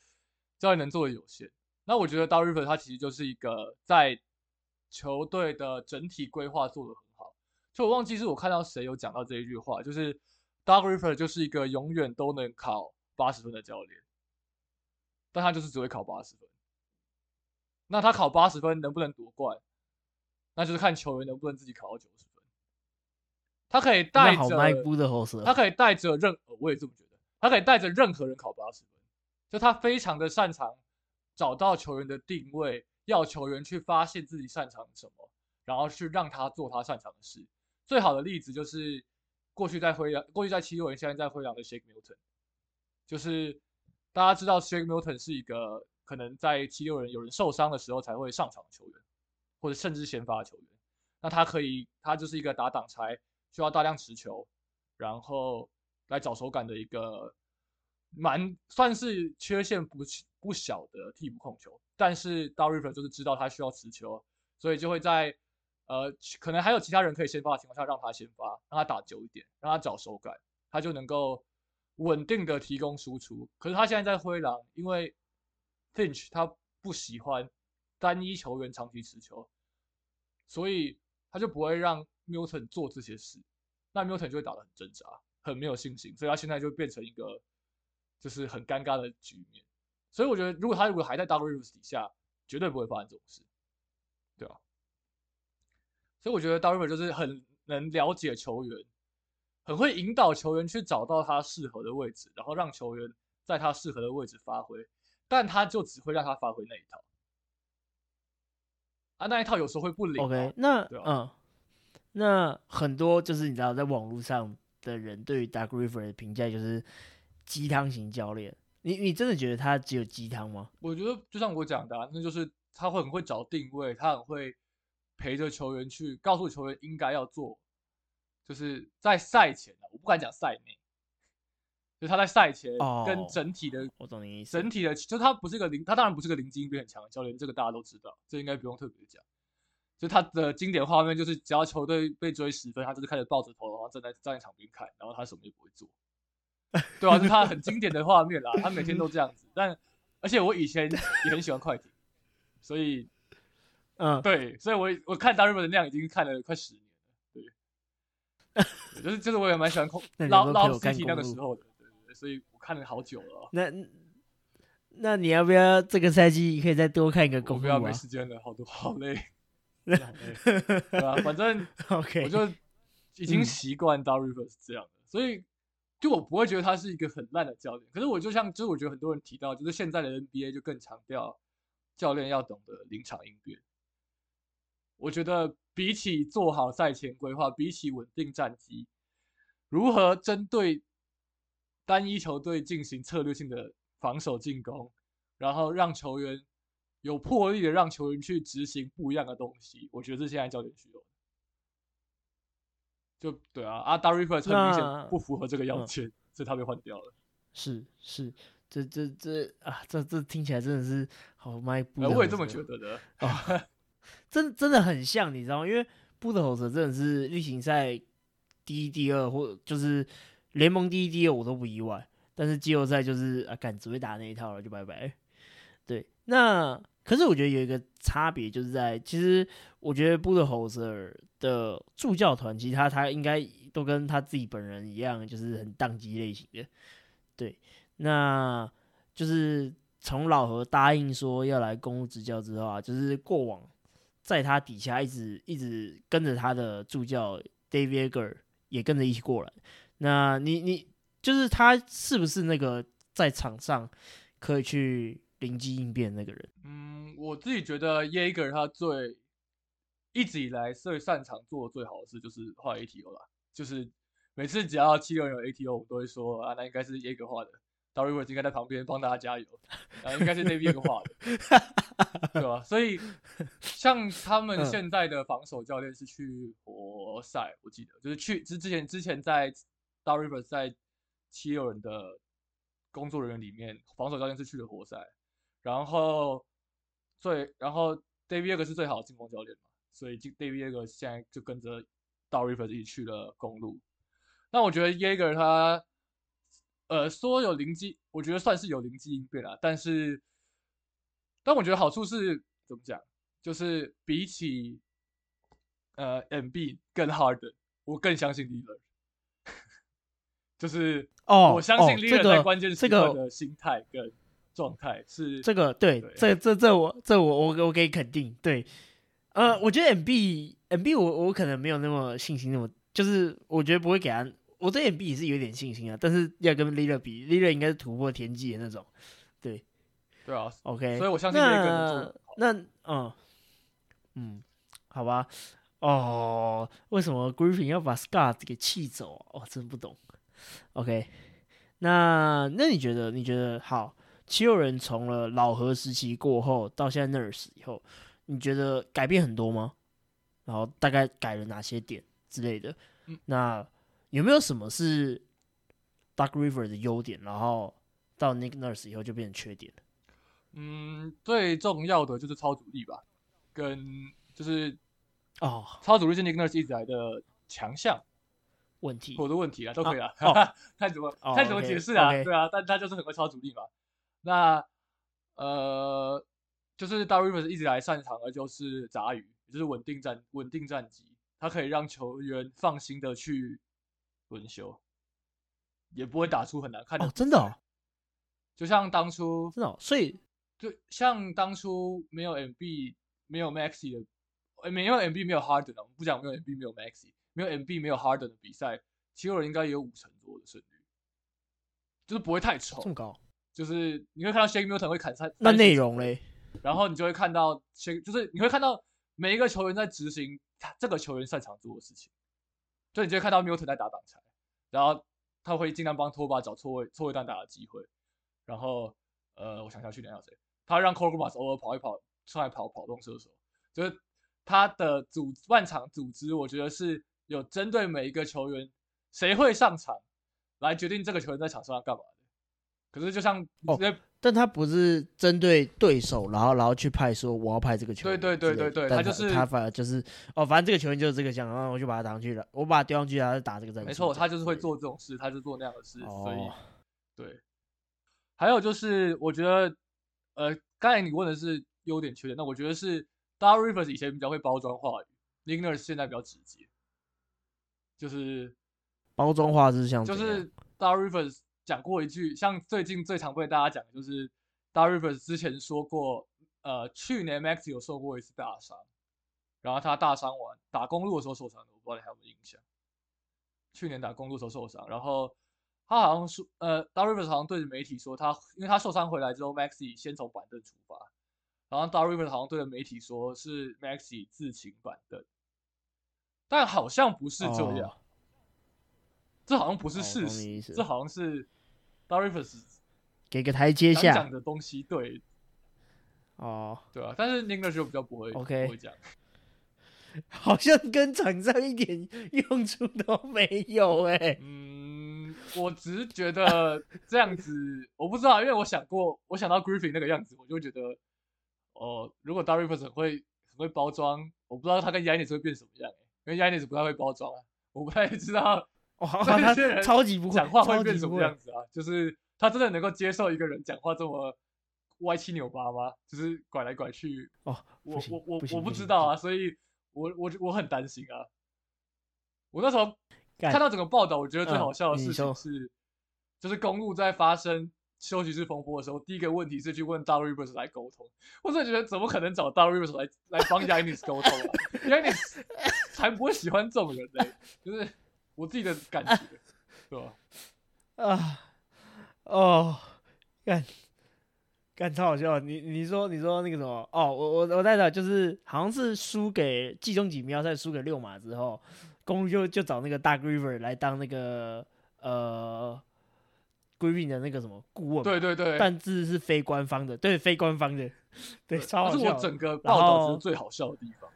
教练能做的有限。那我觉得 d a River 他其实就是一个在球队的整体规划做得很好。就我忘记是我看到谁有讲到这一句话，就是 d a River 就是一个永远都能考八十分的教练，但他就是只会考八十分。那他考八十分能不能夺冠？那就是看球员能不能自己考到九十分。他可以带着他，可以带着任，呃我也这么觉得，他可以带着任何人考八十分，就他非常的擅长找到球员的定位，要球员去发现自己擅长什么，然后去让他做他擅长的事。最好的例子就是过去在灰狼，过去在七六人，现在在灰狼的 Shake Milton，就是大家知道 Shake Milton 是一个可能在七六人有人受伤的时候才会上场的球员，或者甚至先发的球员。那他可以，他就是一个打挡拆，需要大量持球，然后来找手感的一个蛮算是缺陷不不小的替补控球。但是 d a River 就是知道他需要持球，所以就会在呃可能还有其他人可以先发的情况下让他先发，让他打久一点，让他找手感，他就能够稳定的提供输出。可是他现在在灰狼，因为 Finch 他不喜欢单一球员长期持球，所以他就不会让 Milton 做这些事，那 Milton 就会打得很挣扎，很没有信心，所以他现在就变成一个就是很尴尬的局面。所以我觉得，如果他如果还在 Doug Rivers 底下，绝对不会发生这种事，对吧？所以我觉得 Doug Rivers 就是很能了解球员，很会引导球员去找到他适合的位置，然后让球员在他适合的位置发挥，但他就只会让他发挥那一套。啊，那一套有时候会不灵。OK，那嗯，那很多就是你知道，在网络上的人对于 Doug Rivers 的评价就是鸡汤型教练。你你真的觉得他只有鸡汤吗？我觉得就像我讲的，那就是他会很会找定位，他很会陪着球员去告诉球员应该要做，就是在赛前啊，我不敢讲赛内，就他在赛前跟整体的，我懂你意思，整体的，就他不是个零，他当然不是个零基因很强的教练，这个大家都知道，这应该不用特别讲。就他的经典画面就是，只要球队被追十分，他就是开始抱着头，然后站在站在场边看，然后他什么也不会做。对啊，是他很经典的画面啦，他每天都这样子。但而且我以前也很喜欢快艇，所以，嗯，对，所以我我看大日本的量已经看了快十年了。对，就是就是我也蛮喜欢空 捞捞 CT 那个时候的，对对对，所以我看了好久了。那那你要不要这个赛季可以再多看一个公不要没时间了，好多好累，对吧？反正 OK，我就已经习惯大日本是这样的，所以。就我不会觉得他是一个很烂的教练，可是我就像，就是我觉得很多人提到，就是现在的 NBA 就更强调教练要懂得临场应变。我觉得比起做好赛前规划，比起稳定战绩，如何针对单一球队进行策略性的防守进攻，然后让球员有魄力的让球员去执行不一样的东西，我觉得是现在教练需要。就对啊，阿达瑞弗很明显不符合这个要件，所以他被换掉了。是是，这这这啊，这这听起来真的是好卖不。我也这么觉得的啊，真真的很像，你知道吗？因为布德侯泽真的是例行赛第一、第二，或就是联盟第一、第二，我都不意外。但是季后赛就是啊，敢只会打那一套了，就拜拜。对，那。可是我觉得有一个差别，就是在其实我觉得布德侯泽的助教团，其实他他应该都跟他自己本人一样，就是很宕机类型的。对，那就是从老何答应说要来公路执教之后啊，就是过往在他底下一直一直跟着他的助教 David Eger 也跟着一起过来。那你你就是他是不是那个在场上可以去？灵机应变那个人，嗯，我自己觉得耶 e 他最一直以来最擅长做的最好的事就是画 ATO 了，就是每次只要七六人有 ATO，我们都会说啊，那应该是耶 e 画的 r r y 应该在旁边帮大家加油，啊，应该是 David 画的，对吧？所以像他们现在的防守教练是去活塞，我记得就是去之之前之前在 d a r r y 在七六人的工作人员里面，防守教练是去了活塞。然后最，然后 David Yeager 是最好的进攻教练嘛，所以 David Yeager 现在就跟着 d a r i v e r 一起去了公路。那我觉得 Yeager 他，呃，说有灵机，我觉得算是有灵机应变了。但是，但我觉得好处是怎么讲，就是比起呃 MB 更 hard，我更相信 l e a d e r 就是哦，我相信 l e a d e r 在关键时刻的心态跟。状态是这个对，这这这我这我我我可以肯定对，呃，我觉得 M B M B 我我可能没有那么信心，那么就是我觉得不会给他，我对 M B 也是有点信心啊，但是要跟 Lila 比，Lila 应该是突破天际的那种，对，对啊，OK，所以我相信那那嗯嗯，好吧，哦，为什么 Griffin 要把 Scott 给气走啊？哦，真不懂，OK，那那你觉得你觉得好？七六人从了老何时期过后到现在 Nurse 以后，你觉得改变很多吗？然后大概改了哪些点之类的？那有没有什么是 Dark River 的优点，然后到 Nick Nurse 以后就变成缺点了？嗯，最重要的就是超主力吧，跟就是哦，超主力是 Nick Nurse 一直来的强项问题，我的问题啊，都可以啊，看怎么看怎么解释啊，对啊，但 他就是很会超主力嘛。那呃，就是 d a r Rivers 一直来擅长的就是杂鱼，也就是稳定战稳定战绩，他可以让球员放心的去轮休，也不会打出很难看的。哦，真的哦，就像当初真的哦，所以就像当初没有 MB 没有 Maxi 的，呃，没有 MB 没有 Harden 的，我们不讲没有 MB 没有 Maxi，没有 MB 没有 Harden 的比赛，七六人应该也有五成多的胜率，就是不会太丑这。么高，就是你会看到 Shake Milton 会砍三，那内容嘞？然后你就会看到 Shake，就是你会看到每一个球员在执行他这个球员擅长做的事情，就你就会看到 Milton 在打挡拆，然后他会尽量帮托把找错位错位单打的机会，然后呃，我想想去年还有谁，他让 c o r g m a s 偶尔跑一跑，出来跑跑动射手，就是他的组万场组织，我觉得是有针对每一个球员谁会上场来决定这个球员在场上要干嘛的。可是就像哦但他不是针对对手，然后然后去派说我要派这个球员对对对对对但他就是他反而就是哦，反正这个球员就是这个想，然后我就把他打上去了，我把他丢上去，他就打这个战术。没错，他就是会做这种事，他就做那样的事，所以哦，对。还有就是，我觉得，呃，刚才你问的是优点缺点，那我觉得是 Dar Rivers 以前比较会包装话语 l i n e r 现在比较直接，就是包装化是像就是 Dar Rivers 讲过一句，像最近最常被大家讲的就是 Dar Rivers 之前说过，呃，去年 Max 有受过一次大伤，然后他大伤完打公路的时候受伤的，我不知道你还有没有印象。去年打公路的时候受伤，然后他好像说，呃，Dar Rivers 好像对着媒体说他，因为他受伤回来之后，Maxi 先从板凳出发，然后 Dar Rivers 好像对着媒体说是 Maxi 自请板凳，但好像不是这样。哦这好像不是哦事实，这好像是 d a r i v e s 给个台阶想下讲的东西，对。哦，对啊，但是 n i n g l e 就比较不会 OK 不会讲，好像跟场上一点用处都没有哎、嗯，我只是觉得这样子，我不知道，因为我想过，我想到 Griffin 那个样子，我就会觉得，哦、如果 d a r i v e s 很会很会包装，我不知道他跟 Yanis 会变什么样、欸，因为 Yanis 不太会包装啊，我不太知道哇，这他超级不会讲话会变什不会么样子啊？就是他真的能够接受一个人讲话这么歪七扭八吗？就是拐来拐去。哦，我我我不我不知道啊，所以我我我很担心啊。我那时候看到整个报道，我觉得最嗯好笑的事情是，就是公路在发生休息室风波的时候，第一个问题是去问 r Rivers 来沟通。我真的觉得怎么可能找 r Rivers 来来帮 Yanis 沟通啊？Yanis 才不会喜欢这种人呢、就是我自己的感觉，对吧？啊，哦，干，干超好笑！你你说你说那个什么？哦，我我我在找，就是好像是输给季中锦标赛输给六马之后，公路就就找那个大 River 来当那个呃 Griffin 的那个什么顾问，对对对，但字是非官方的，对，非官方的，对，超好笑。这是我整个报道然后觉得最好笑的地方。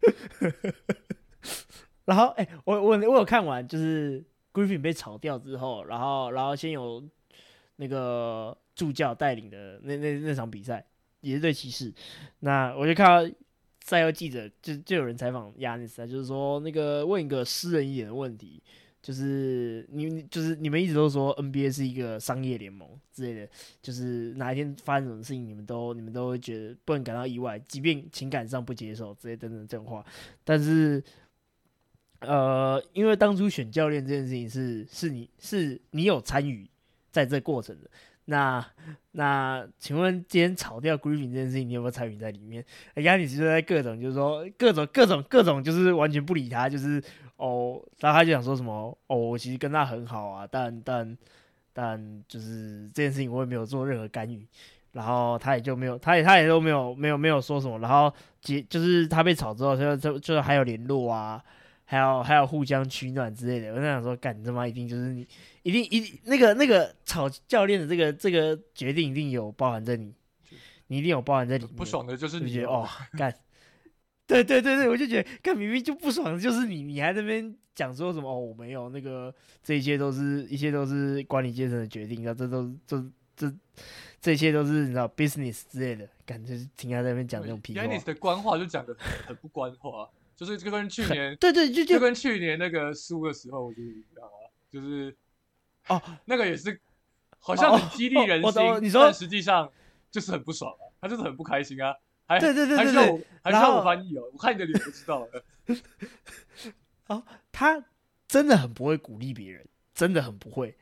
然后，哎、我我我有看完，就是 Griffin 被炒掉之后，然后然后先有那个助教带领的那那那场比赛，也是对骑士。那我就看到赛后记者就就有人采访亚尼斯，就是说那个问一个私人一点的问题，就是你就是你们一直都说 NBA 是一个商业联盟之类的，就是哪一天发生什么事情，你们都你们都会觉得不能感到意外，即便情感上不接受之类等等这种话，但是。呃，因为当初选教练这件事情是是你是你有参与在这过程的，那那请问今天炒掉 Griffin 这件事情，你有没有参与在里面？亚尼斯就在各种就是说各种各种各种就是完全不理他，就是哦，然后他就想说什么哦，我其实跟他很好啊，但但但就是这件事情我也没有做任何干预，然后他也就没有，他也他也都没有没有没有说什么，然后结就是他被炒之后，他就就就还有联络啊。还有还有互相取暖之类的，我在想说，干你他妈一定就是你，一定一定那个那个吵教练的这个这个决定一定有包含在你，你一定有包含在里面。不爽的就是你就觉得哦，干，对对对对，我就觉得干明明就不爽的就是你，你还在那边讲说什么哦，我没有那个，这一切都是一切都是管理阶层的决定，然后这都这这这一切都是你知道 business 之类的，感觉听他在那边讲这种屁话。Yanis 的官话就讲的很不官话，就是就跟去年对对，就就就跟去年那个输的时候我就一样啊，就是哦，那个也是好像很激励人心，你说但实际上就是很不爽啊。他就是很不开心啊，还对对对对对还需要我还需要我翻译哦，我看你的脸就知道了。他真的很不会鼓励别人，真的很不会。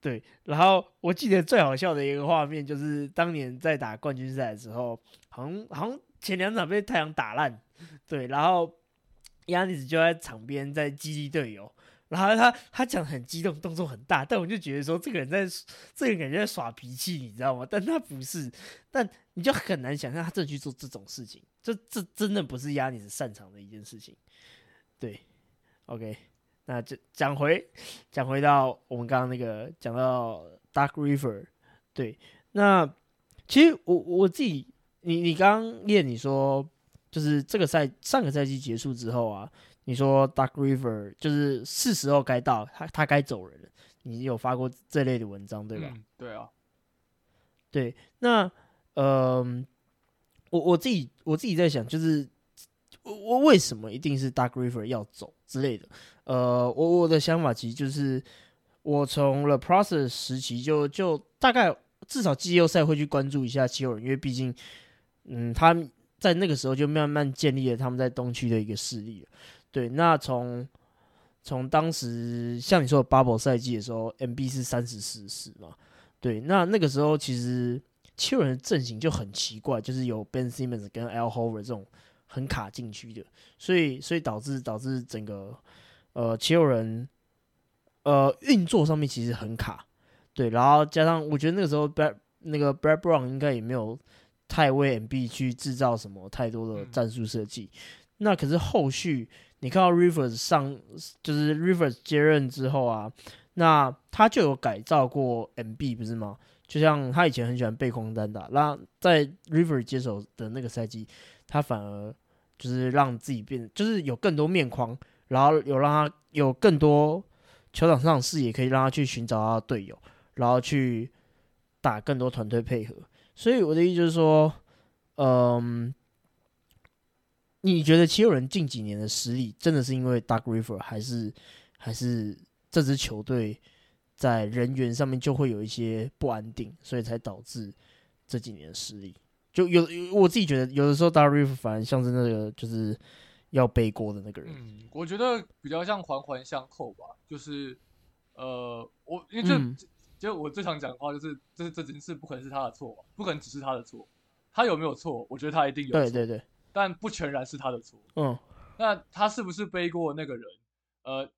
对，然后我记得最好笑的一个画面就是当年在打冠军赛的时候，好像好像前两场被太阳打烂，对，然后亚尼斯就在场边在激励队友，然后他他讲很激动，动作很大，但我就觉得说这个人在这个人感觉在耍脾气，你知道吗？但他不是，但你就很难想象他真的去做这种事情，这这真的不是亚尼斯擅长的一件事情。对，OK，那就讲回讲回到我们刚刚那个讲到 Dark River，对，那其实我我自己，你你刚刚练你说，就是这个赛上个赛季结束之后啊，你说 Dark River 就是是时候该到，他他该走人了，你有发过这类的文章对吧？嗯，对啊，对，那呃，我我自己我自己在想，就是我我为什么一定是 Dark River 要走之类的？呃，我我的想法其实就是，我从 The Process 时期就就大概至少季后赛会去关注一下七六人，因为毕竟，嗯，他们在那个时候就慢慢建立了他们在东区的一个势力。对，那从从当时像你说的 Bubble 赛季的时候，MB 是三十四十嘛，对，那那个时候其实七人阵型就很奇怪，就是有 Ben Simmons 跟 Al Horford 这种很卡禁区的，所以所以导致导致整个呃七人呃运作上面其实很卡，对，然后加上我觉得那个时候 Brad 那个 Brad Brown 应该也没有太为 MB 去制造什么太多的嗯战术设计，那可是后续你看到 Rivers 上就是 Rivers 接任之后啊，那他就有改造过 MB 不是吗？就像他以前很喜欢背空单打，那在 River 接手的那个赛季，他反而就是让自己变，就是有更多面框，然后有让他有更多球场上的视野，可以让他去寻找他的队友，然后去打更多团队配合。所以我的意思就是说，嗯，你觉得七六人近几年的实力真的是因为 Dark River，还是还是这支球队在人员上面就会有一些不安定，所以才导致这几年的实力？就有我自己觉得，有的时候 Dark River 反而像是那个就是要背锅的那个人。嗯，我觉得比较像环环相扣吧，就是呃，我因为这、嗯就我最常讲的话就是，就是这件事不可能是他的错嘛，不可能只是他的错，他有没有错？我觉得他一定有错，对对对，但不全然是他的错。嗯那他是不是背锅那个人？呃，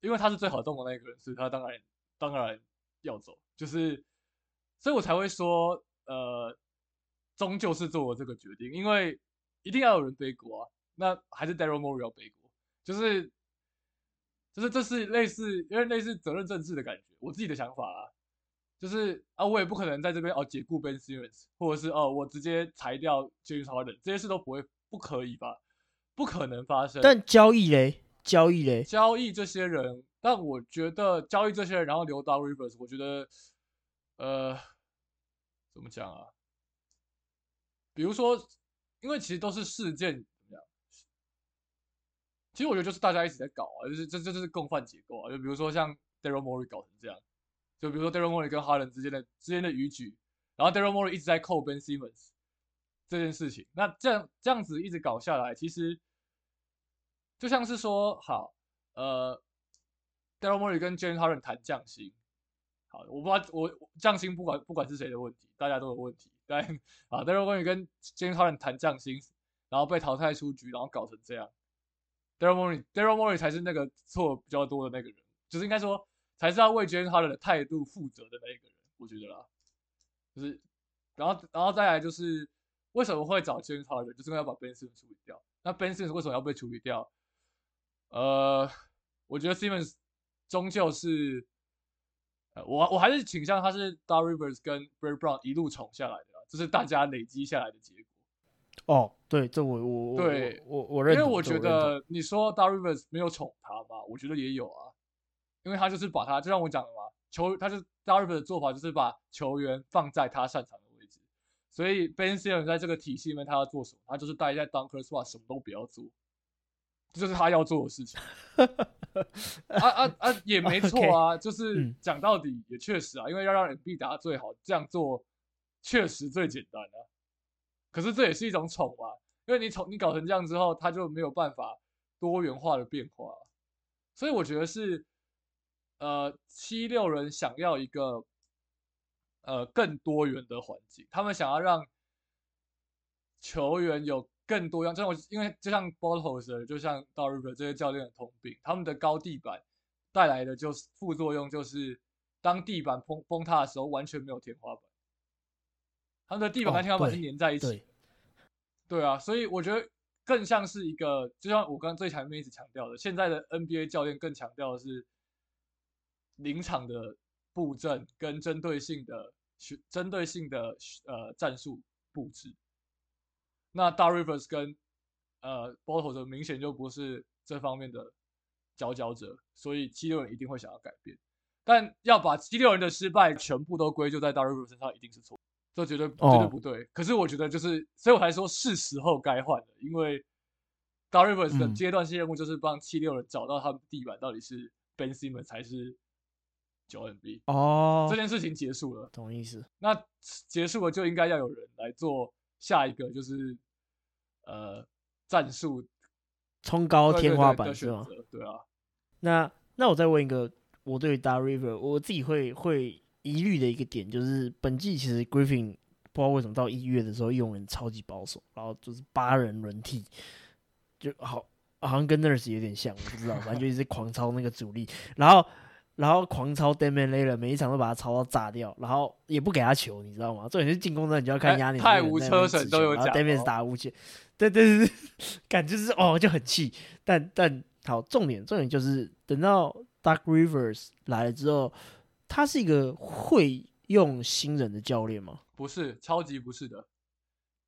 因为他是最好动的那个人，所以他当然当然要走，就是，所以我才会说，呃，终究是做了这个决定，因为一定要有人背锅啊。那还是 Daryl Morey 要背锅，就是，就是这是类似，有点类似责任政治的感觉，我自己的想法啊。就是啊，我也不可能在这边哦解雇 Ben Simmons，或者是哦我直接裁掉 James Harden，这些事都不会不可以吧？不可能发生。但交易嘞，交易嘞，交易这些人，但我觉得交易这些人，然后留到 Rivers，我觉得，呃，怎么讲啊？比如说，因为其实都是事件怎么样？其实我觉得就是大家一起在搞啊，就是这这就是共犯结构啊。就比如说像 Daryl Morey 搞成这样，就比如说 Daryl Morey 跟 Harden 之间的之间的逾矩，然后 Daryl Morey 一直在扣 Ben Simmons 这件事情，那这样这样子一直搞下来，其实就像是说，好，呃，Daryl Morey 跟 James Harden 谈降薪，好，我不知道我我降薪不管不管是谁的问题，大家都有问题，但啊，Daryl Morey 跟 James Harden 谈降薪，然后被淘汰出局，然后搞成这样，Daryl Morey Daryl Morey 才是那个错比较多的那个人，就是应该说才是要为 James Harden 的态度负责的那一个人，我觉得啦，就是，然后然后再来就是为什么会找 James Harden，就是因为要把 Ben Simmons 处理掉。那 Ben Simmons 为什么要被处理掉？呃，我觉得 Simmons 终究是，呃，我我还是倾向他是 Dar Rivers 跟 Brad Brown 一路宠下来的啦，这是大家累积下来的结果。哦，对，这我我我对我我我认同，因为我觉得你说 Dar Rivers 没有宠他吧，我觉得也有啊，因为他就是把他，就像我讲的嘛，球他就 Dar Rivers 的做法就是把球员放在他擅长的位置，所以 Ben Simmons 在这个体系里面他要做什么，他就是待在 Dunker Spot 什么都不要做，这就是他要做的事情。啊啊啊，也没错啊，就是嗯讲到底也确实啊，因为要让 NB 打最好，这样做确实最简单啊。可是这也是一种宠啊，因为你宠你搞成这样之后，他就没有办法多元化的变化，所以我觉得是，呃，七六人想要一个呃更多元的环境，他们想要让球员有更多样，这种因为就像 Bottles，就像 d a r River 这些教练的通病，他们的高地板带来的就是副作用，就是当地板崩崩塌的时候，完全没有天花板。他们的地板跟天花板是粘在一起的，对啊，所以我觉得更像是一个，就像我刚刚最前面一直强调的，现在的 NBA 教练更强调的是临场的布阵跟针对性的针对性的呃战术布置。那大 Rivers 跟呃 Bottle 的明显就不是这方面的佼佼者，所以七六人一定会想要改变，但要把七六人的失败全部都归咎在大 Rivers 身上，一定是错。这绝对绝对不对。可是我觉得就是，所以我才说是时候该换了。因为 d a r Rivers 的阶段性任务就是帮七六人找到他们地板到底是 Ben Simmons 还是九 NB。哦，这件事情结束了，懂意思？那结束了就应该要有人来做下一个，就是呃战术冲高天花板是吗？对啊。那那我再问一个，我对 d a r River 我自己会会。疑虑的一个点就是，本季其实 Griffin 不知道为什么到一月的时候用人超级保守，然后就是八人轮替，就好好像跟 Nurse 有点像，我不知道，反正就一直狂抄那个主力，然后然后狂抄 Damian l a y l 每一场都把他抄到炸掉，然后也不给他球，你知道吗？重点是进攻端你就要看压力，太无车神都有讲，Damian 打无解，对对对对，感觉是哦就很气，但但好重点重点就是等到 Dark Rivers 来了之后。他是一个会用新人的教练吗？不是，超级不是的。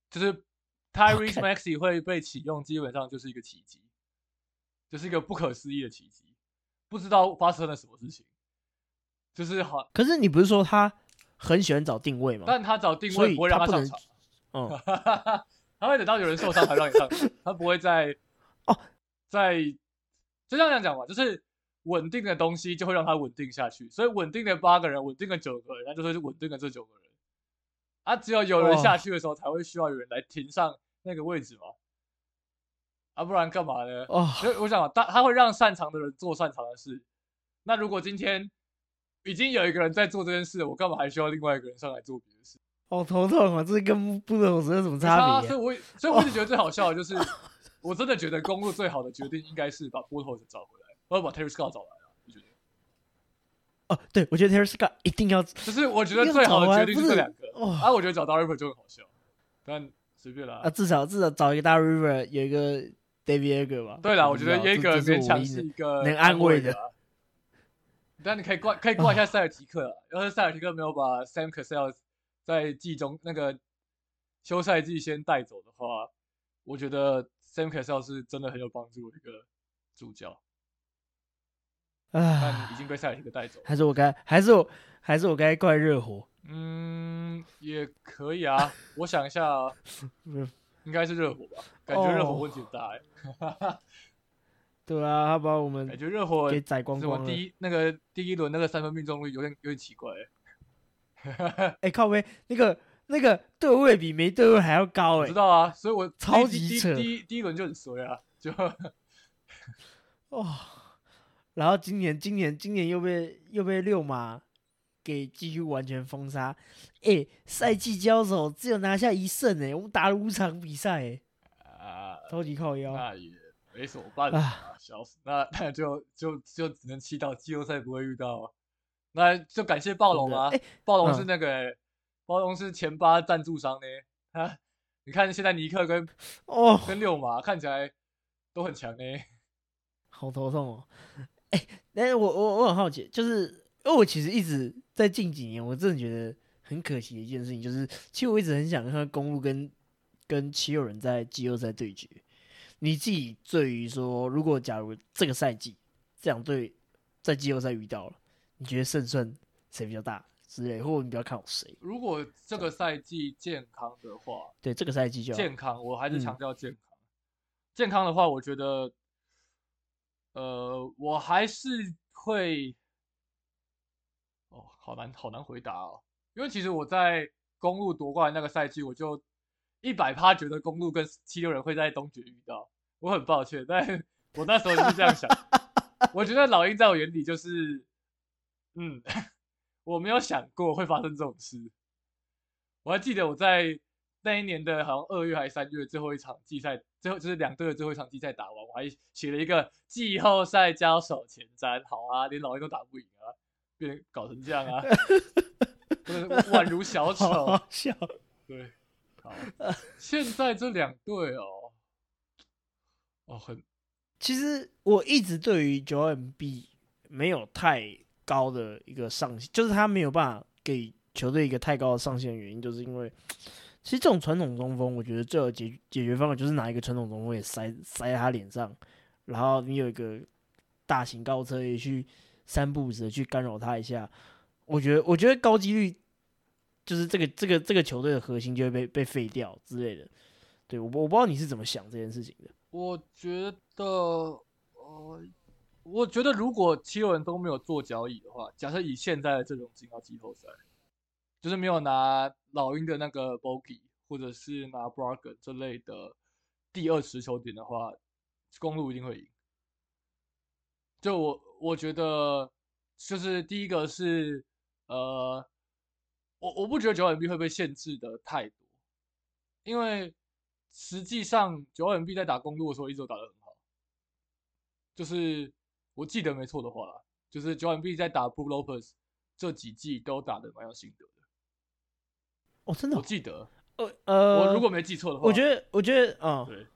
就是 Tyrese Maxey 会被启用，基本上就是一个奇迹，就是一个不可思议的奇迹。不知道发生了什么事情，就是好。可是你不是说他很喜欢找定位吗？但他找定位不会让他上场。嗯，他会等到有人受伤才让你上场，他不会在 哦，在就这样讲吧，就是。稳定的东西就会让他稳定下去，所以稳定的八个人，稳定的九个人，那就是稳定的这九个人。啊，只有有人下去的时候，才会需要有人来停上那个位置嘛。啊，不然干嘛呢？哦，所以我想，他他会让擅长的人做擅长的事。那如果今天已经有一个人在做这件事，我干嘛还需要另外一个人上来做别的事？好头痛啊！这跟不懂有什么差别？所以，我所以我一直觉得最好笑的就是，我真的觉得公路最好的决定应该是把波头子找回来。我要把 Terry Scott 找来了，你觉得？哦，对，我觉得 Terry Scott 一定要。就是我觉得最好的决定是这两个。啊，我觉得找 River 就很好笑，但随便啦。啊，至少至少找一个大 River，有一个 David Yeager 吧。对了，我觉得 Yeager 勉强是一个能安慰的。但你可以挂，可以挂一下 塞尔提克。要是塞尔提克没有把 Sam Cassell 在季中那个休赛季先带走的话，我觉得 Sam Cassell 是真的很有帮助的一个助教。啊！已经被塞尔提克带走，还是我该，还是我，还是我该怪热火？嗯，也可以啊。我想一下啊，应该是热火吧？感觉热火问题很大哎。对啊，他把我们感觉热火给宰光光了。第一那个第一轮那个三分命中率有点有点奇怪哎。哎，靠背那个那个对位比没对位还要高哎。知道啊，所以我超级扯。第一第一轮就很衰啊，就哇。然后今年，今年，今年又被又被六马给几乎完全封杀。哎，赛季交手只有拿下一胜哎，我们打了五场比赛哎，啊，超级靠腰。那也没什么办法，笑死。那 那就就就只能祈祷季后赛不会遇到。那就感谢暴龙啊，暴龙是那个暴龙是前八赞助商呢。啊，你看现在尼克跟哦跟六马看起来都很强呢，好头痛哦。哎，但是我我我很好奇，就是因为我其实一直在近几年，我真的觉得很可惜的一件事情，就是其实我一直很想看公路跟跟七六人在季后赛对决。你自己对于说，如果假如这个赛季这两队在季后赛遇到了，你觉得胜算谁比较大之类，或者你比较看好谁？如果这个赛季健康的话，对这个赛季就健康，我还是强调健康。健康的话，我觉得。呃，我还是会，哦，好难，好难回答哦。因为其实我在公路夺冠那个赛季，我就一百趴觉得公路跟七六人会在东决遇到，我很抱歉，但 我那时候就是这样想。我觉得老鹰在我眼里就是，嗯，我没有想过会发生这种事。我还记得我在那一年的好像二月还是三月最后一场季赛，最后就是两队的最后一场季赛打完，我还写了一个季后赛交手前瞻。好啊，连老鹰都打不赢啊，变搞成这样啊，宛如小好丑。好笑。对，好，现在这两队哦，哦，很 其实我一直对于九 MB 没有太高的一个上限，就是他没有办法给球队一个太高的上限原因，就是因为 其实这种传统中锋，我觉得最有解解决方法就是拿一个传统中锋也塞塞在他脸上，然后你有一个大型高车也去三步子的去干扰他一下，我觉得我觉得高几率就是这个这个这个球队的核心就会被被废掉之类的。对我我不知道你是怎么想这件事情的。我觉得，呃，我觉得如果七六人都没有做交易的话，假设以现在的阵容进到季后赛，就是没有拿老鹰的那个 Bogi，或者是拿 Bragan 这类的第二持球点的话，公路一定会赢。就我我觉得，就是第一个是，呃，我我不觉得九 MB 会被限制的太多，因为实际上九 MB 在打公路的时候一直都打得很好，就是我记得没错的话啦，就是九 MB 在打 Brook Lopez 这几季都打得蛮有心得的，哦，真的。哦、我记得，呃呃，我如果没记错的话，我觉得，我觉得，嗯，对，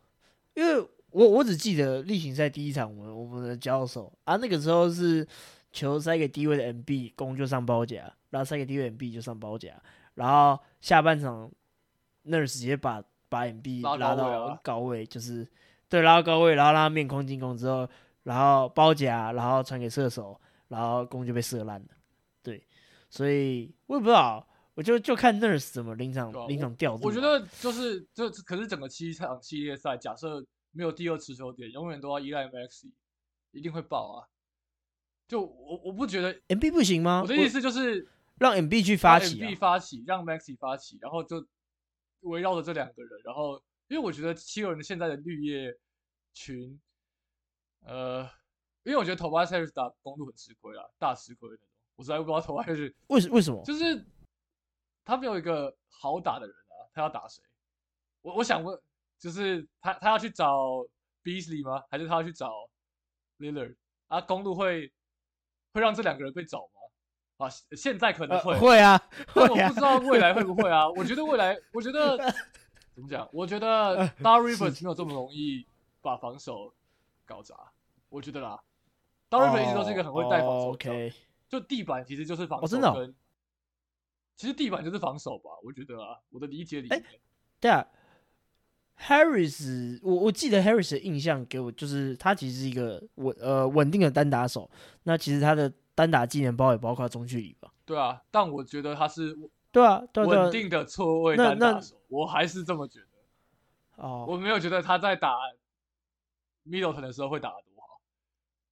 因为我我只记得例行赛第一场我们我们的交手啊，那个时候是球塞给低位的 MB 攻就上包夹，然后塞给低位 MB 就上包夹，然后下半场 Nurse 直接把把 MB 拉高拉到高位，就是对拉到高位，然后让他面框进攻之后，然后包夹，然后传给射手，然后攻就被射烂了，对，所以我也不知道。我就就看 Nurse 怎么临场临场调度啊。我觉得就是这可是整个七场系列赛，假设没有第二持球点，永远都要依赖 Maxi，一定会爆啊！就我我不觉得，MB 不行吗？我的意思就是让 MB 去发起、啊 MB 发起，让 Maxi 发起，然后就围绕着这两个人，然后因为我觉得七六人现在的绿叶群，呃，因为我觉得 Tobias Harris 打公路很吃亏啊，大吃亏那种。我实在不知道 Tobias Harris 为什为什么？就是他没有一个好打的人啊，他要打谁？我我想问，就是他他要去找 Beasley 吗？还是他要去找 Lillard？啊，公路会会让这两个人被找吗？啊，现现在可能呃会，会啊，但我不知道未来会不会啊。我觉得未来，我觉得 怎么讲？我觉得 Dar Rivers 没有这么容易把防守搞砸。我觉得啦，Dar Rivers 一直都是一个很会带防守的就地板其实就是防守哦真的哦，其实地板就是防守吧，我觉得啊，我的理解里哎面，对啊，Harris，我我记得 Harris 的印象给我就是他其实是一个稳呃稳定的单打手，那其实他的单打技能包也包括中距离吧？对啊，但我觉得他是对啊，对啊，啊稳定的错位单打手，我还是这么觉得，哦，我没有觉得他在打 Middleton 的时候会打得多好，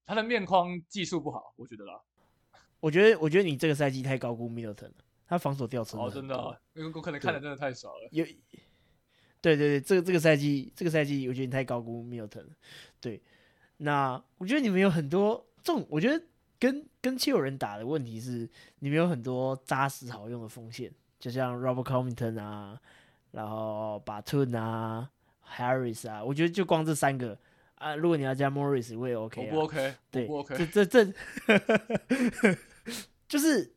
他的面框技术不好，我觉得啦，我觉得我觉得你这个赛季太高估 Middleton 了，他防守掉车哦，真的啊，因为我可能看的真的太少了，有，对对对，这个这个赛季这个赛季，我觉得你太高估 Milton 了。对，那我觉得你们有很多这种，我觉得跟跟七六人打的问题是，你们有很多扎实好用的锋线，就像 Robert Covington 啊，然后 b a t u n 啊，Harris 啊，我觉得就光这三个啊，如果你要加 Morris，我也 OK 啊。我不 OK，对，不 OK，这这这，就是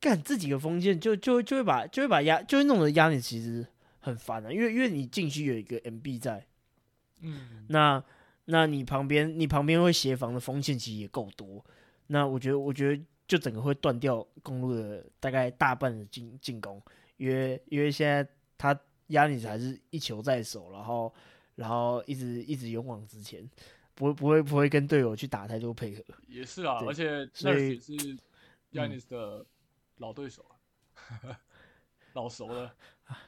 干这几个锋线就就就会把就会把压就会弄得压你其实很烦啊，因为因为你禁区有一个 MB 在，嗯，那那你旁边你旁边会协防的锋线其实也够多，那我觉得我觉得就整个会断掉公路的大概大半的进进攻，因为因为现在他压力还是一球在手，然后然后一直一直勇往直前，不会不会不会跟队友去打太多配合。也是啊，而且所以是 Yanis 的老对手啊，老熟了。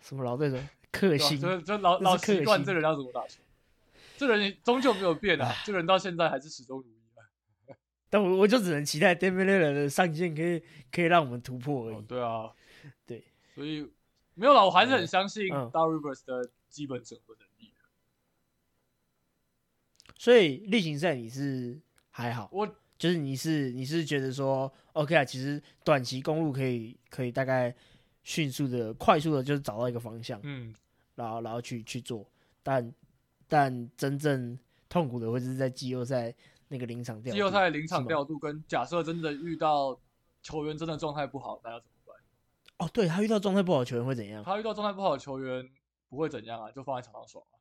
什么老对手？克星，就就老老习惯这人要怎么打球，这人终究没有变啊，这人到现在还是始终如。但我我就只能期待 d e m i l l 的上限可以可以让我们突破而已。哦，对啊，对，所以没有啦，我还是很相信嗯。D a Rivers 的基本整合能力。所以例行赛你是还好，我就是你是你是觉得说 OK 啊，其实短期公路可以可以大概迅速的、快速的，就是找到一个方向，嗯，然后然后去去做，但但真正痛苦的会是在季后赛那个临场调度。季后赛临场调度跟假设真的遇到球员真的状态不好，那要怎么办？哦，对他遇到状态不好的球员会怎样？他遇到状态不好的球员不会怎样啊，就放在场上爽啊。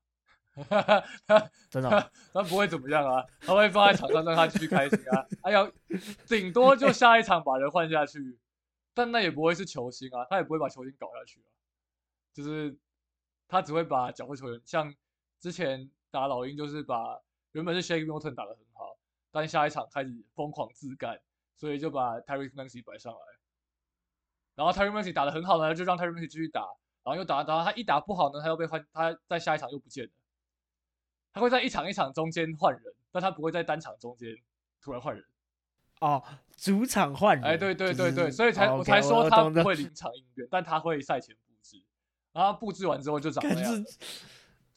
真的哦、他不会怎么样啊，他会放在场上让他继续开心啊。哎呀，顶多就下一场把人换下去，但那也不会是球星啊，他也不会把球星搞下去啊。就是他只会把角色球员，像之前打老鹰，就是把原本是 Shake Milton 打得很好，但下一场开始疯狂自干，所以就把 Terry Maxey 摆上来，然后 Terry Maxey 打得很好呢，就让 Terry Maxey 继续打，然后又打打他一打不好呢，他又被换，他在下一场又不见了。他会在一场一场中间换人，但他不会在单场中间突然换人。哦，主场换人，哎，对对对对，就是所以才、哦我才说他会临场应变，但他会赛前布置，然后布置完之后就长那样，是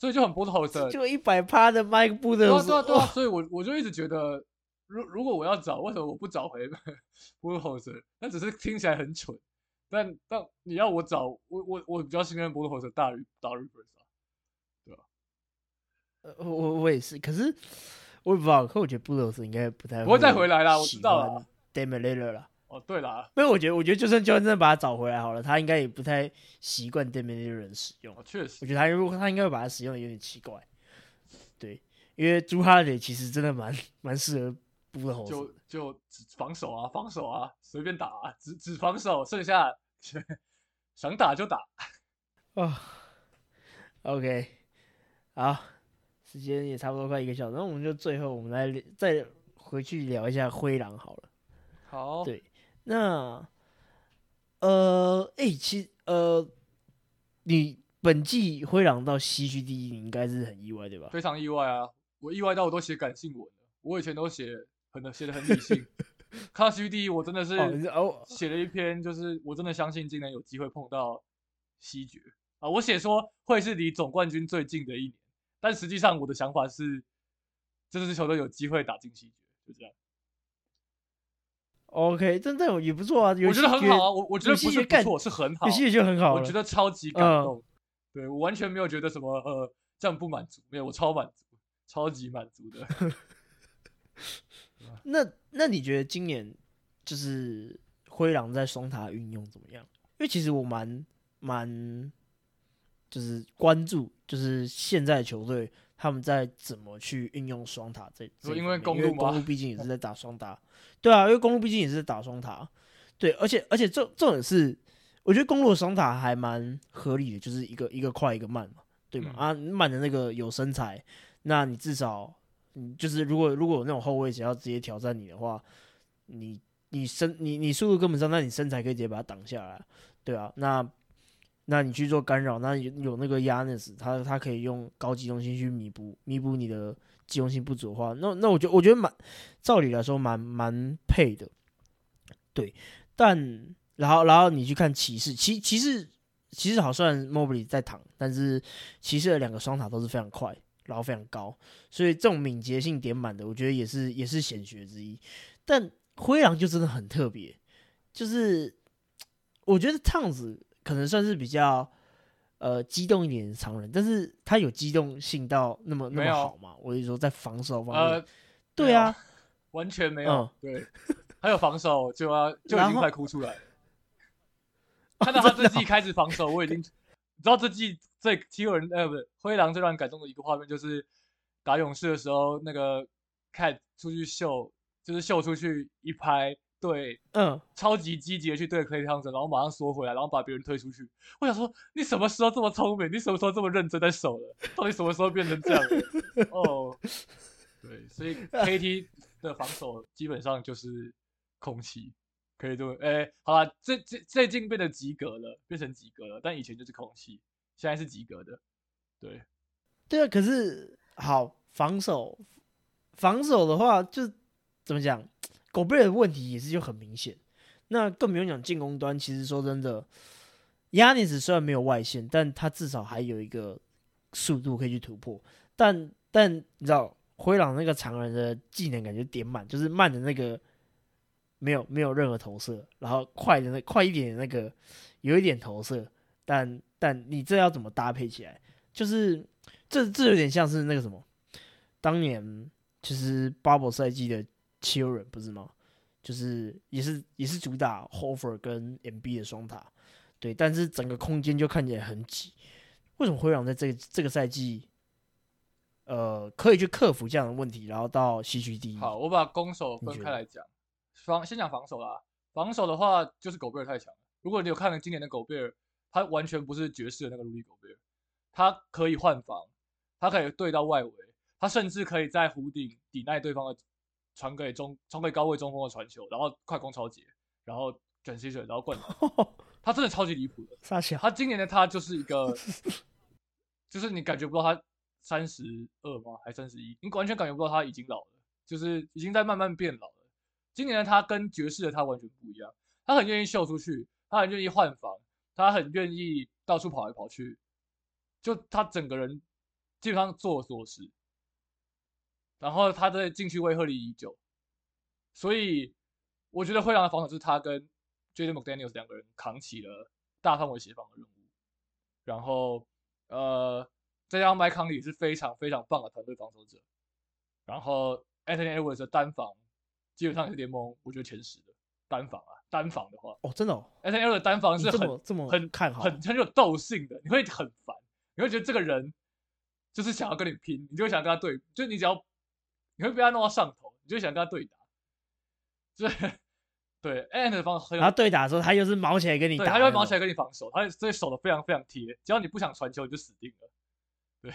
所以就很 b o t h 就一百趴的麦克布的，对啊对啊对啊，所以我我就一直觉得，如如果我要找，为什么我不找回 b o t h 那只是听起来很蠢，但但你要我找，我我我比较信任 b o t h 大于大于 Rivers 啊。呃我我我也是，可是我也不知道，可我觉得布鲁斯应该不太不会再回来啦我知道了 d a m i l l e r 啦，哦，对啦，因为我觉得，我觉得就算就算真的把他找回来好了，他应该也不太习惯 l l e r 的使用哦。确实我，觉得他如果他应该会把它使用的有点奇怪，对，因为朱哈雷其实真的蛮蛮适合布的猴子就的，就只防守啊，防守啊，随便打啊，只只防守，剩下 想打就打。啊、OK，好，时间也差不多快一个小时，那我们就最后我们来再回去聊一下灰狼好了。好对那呃，哎、其实呃，你本季灰狼到西区第一，你应该是很意外对吧？非常意外啊！我意外到我都写感性文了，我以前都写很写的很理性，看到西区第一我真的是哦，写了一篇，就是我真的相信今年有机会碰到西决啊！我写说会是离总冠军最近的一年，但实际上我的想法是，这支球队有机会打进西决，就这样。OK，真的也不错啊，我觉得很好啊，我我觉得不是不错，是很好有。西决就很好了。我觉得超级感嗯动，对我完全没有觉得什么呃这样不满足，没有，我超满足，超级满足的。那那你觉得今年就是灰狼在双塔运用怎么样？因为其实我蛮蛮就是关注，就是现在球队他们在怎么去运用双塔这这因为公路公路毕竟也是在打双塔，对啊，因为公路毕竟也是在打双塔，对，而且而且这这种是我觉得公路的双塔还蛮合理的，就是一个一个快一个慢嘛，对嘛？嗯。啊，慢的那个有身材，那你至少你，就是如果如果有那种后卫想要直接挑战你的话，你你身你你速度跟不上，那你身材可以直接把它挡下来，对啊，那那你去做干扰，那有有那个压那斯，他他可以用高机动性去弥补弥补你的机动性不足的话，那那我觉得我觉得蛮照理来说蛮蛮配的，对，但然后然后你去看骑士，骑骑士骑士好虽然 Mobley 在躺，但是骑士的两个双塔都是非常快，然后非常高，所以这种敏捷性点满的，我觉得也是也是显学之一。但灰狼就真的很特别，就是我觉得烫子可能算是比较呃激动一点的常人，但是他有机动性到那么那么好吗？我是说在防守方面，呃，对啊，完全没有。嗯对，还有防守就要就已经快哭出来了。看到他这季开始防守，我已经你知道这季最踢有人呃不是灰狼最让人感动的一个画面，就是打勇士的时候，那个 Cat 出去秀，就是秀出去一拍，对，嗯，超级积极的去对 Clay Thompson，然后马上缩回来，然后把别人推出去。我想说，你什么时候这么聪明？你什么时候这么认真在守了？到底什么时候变成这样了？哦，对，所以 KT 的防守基本上就是空气，可以这么，哎、好了，最最最近变得及格了，变成及格了，但以前就是空气，现在是及格的。对，对啊，可是好防守，防守的话就怎么讲，狗贝尔的问题也是就很明显。那更不用讲进攻端，其实说真的，亚尼斯虽然没有外线，但他至少还有一个速度可以去突破。但但你知道，灰狼那个常人的技能感觉点满，就是慢的那个没有没有任何投射，然后快的那快一点的那个有一点投射，但但你这要怎么搭配起来？就是这这有点像是那个什么，当年其实 Bubble 赛季的七六人不是吗？就是也是也是主打 Hofer 跟 MB 的双塔，对，但是整个空间就看起来很挤。为什么灰狼在这个这个赛季，呃，可以去克服这样的问题，然后到西区第一？好，我把攻守分开来讲，防先讲防守啦。防守的话，就是狗贝尔太强了。如果你有看了今年的狗贝尔，他完全不是爵士的那个卢迪狗贝尔，他可以换防，他可以对到外围，他甚至可以在弧顶抵赖对方的。传给中传给高位中锋的传球，然后快攻超节，然后卷吸水，然后灌篮，他真的超级离谱的。他今年的他就是一个，就是你感觉不到他三十二吗？还三十一？你完全感觉不到他已经老了，就是已经在慢慢变老了。今年的他跟爵士的他完全不一样，他很愿意秀出去，他很愿意换防，他很愿意到处跑来跑去，就他整个人基本上做所事。然后他在禁区位鹤立已久，所以我觉得灰狼的防守就是他跟 Jaden McDaniels 两个人扛起了大范围协防的任务。然后，呃，再加上麦康利是非常非常棒的团队防守者。然后 Anthony Edwards 的单防基本上是联盟我觉得前十的单防啊，单防的话哦，真的哦，Anthony Edwards 单防是很这么很看好，很很有斗性的，你会很烦，你会觉得这个人就是想要跟你拼，你就会想跟他对，就你只要。你会被他弄到上头，你就想跟他对打，对对方，然后对打的时候，他又是毛起来跟你打，他就会毛起来跟你防守，他所以守的非常非常贴，只要你不想传球，你就死定了，对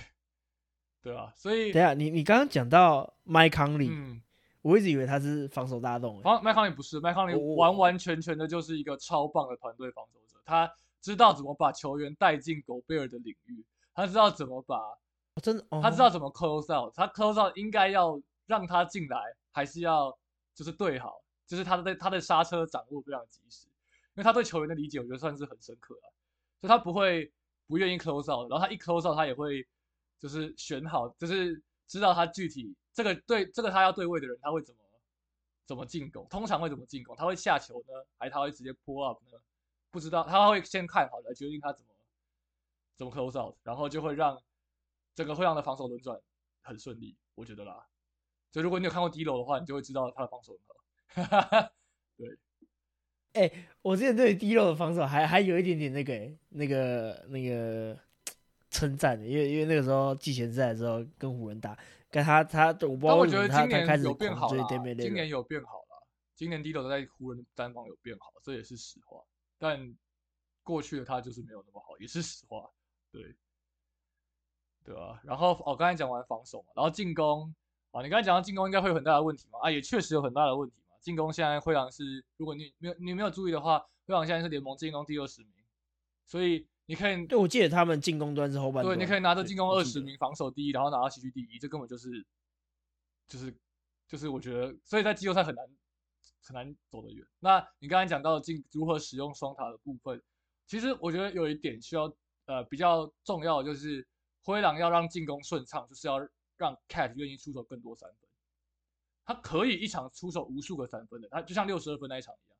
对啊，所以等下你你刚刚讲到麦康利，嗯，我一直以为他是防守大洞，防麦康利不是，麦康利完完全全的就是一个超棒的团队防守者，他知道怎么把球员带进狗贝尔的领域，他知道怎么把，真的，他知道怎么 close out，他 close out 应该要。让他进来，还是要就是对好，就是他的他的刹车掌握非常及时，因为他对球员的理解，我觉得算是很深刻啊。就他不会不愿意 close out，然后他一 close out，他也会就是选好，就是知道他具体这个对这个他要对位的人，他会怎么怎么进攻，通常会怎么进攻，他会下球呢，还是他会直接 pull up 呢？不知道，他会先看好来决定他怎么怎么 close out，然后就会让整个会让的防守轮转很顺利，我觉得啦。所以如果你有看过 D 楼的话，你就会知道他的防守很好。对，哎，我之前对 D 楼的防守还还有一点点那个那个那个称赞的，因为因为那个时候季前赛的时候跟湖人打，跟他他我不知道为什么他他开始有变好了，今年有变好了，今年 D 楼在湖人单防有变好，这也是实话。但过去的他就是没有那么好，也是实话。对，对啊。然后哦，刚才讲完防守嘛，然后进攻。啊，你刚才讲到进攻应该会有很大的问题嘛？啊，也确实有很大的问题嘛。进攻现在灰狼是，如果你没有你没有注意的话，灰狼现在是联盟进攻第二十名，所以你可以，对我记得他们进攻端是后半，对，你可以拿着进攻二十名，防守第一，然后拿到西区第一，这根本就是，就是就是我觉得，所以在季后赛很难很难走得远。那你刚才讲到进如何使用双塔的部分，其实我觉得有一点需要呃比较重要，就是灰狼要让进攻顺畅，就是要。让 Cat 愿意出手更多三分，他可以一场出手无数个三分的，他就像六十二分那一场一样。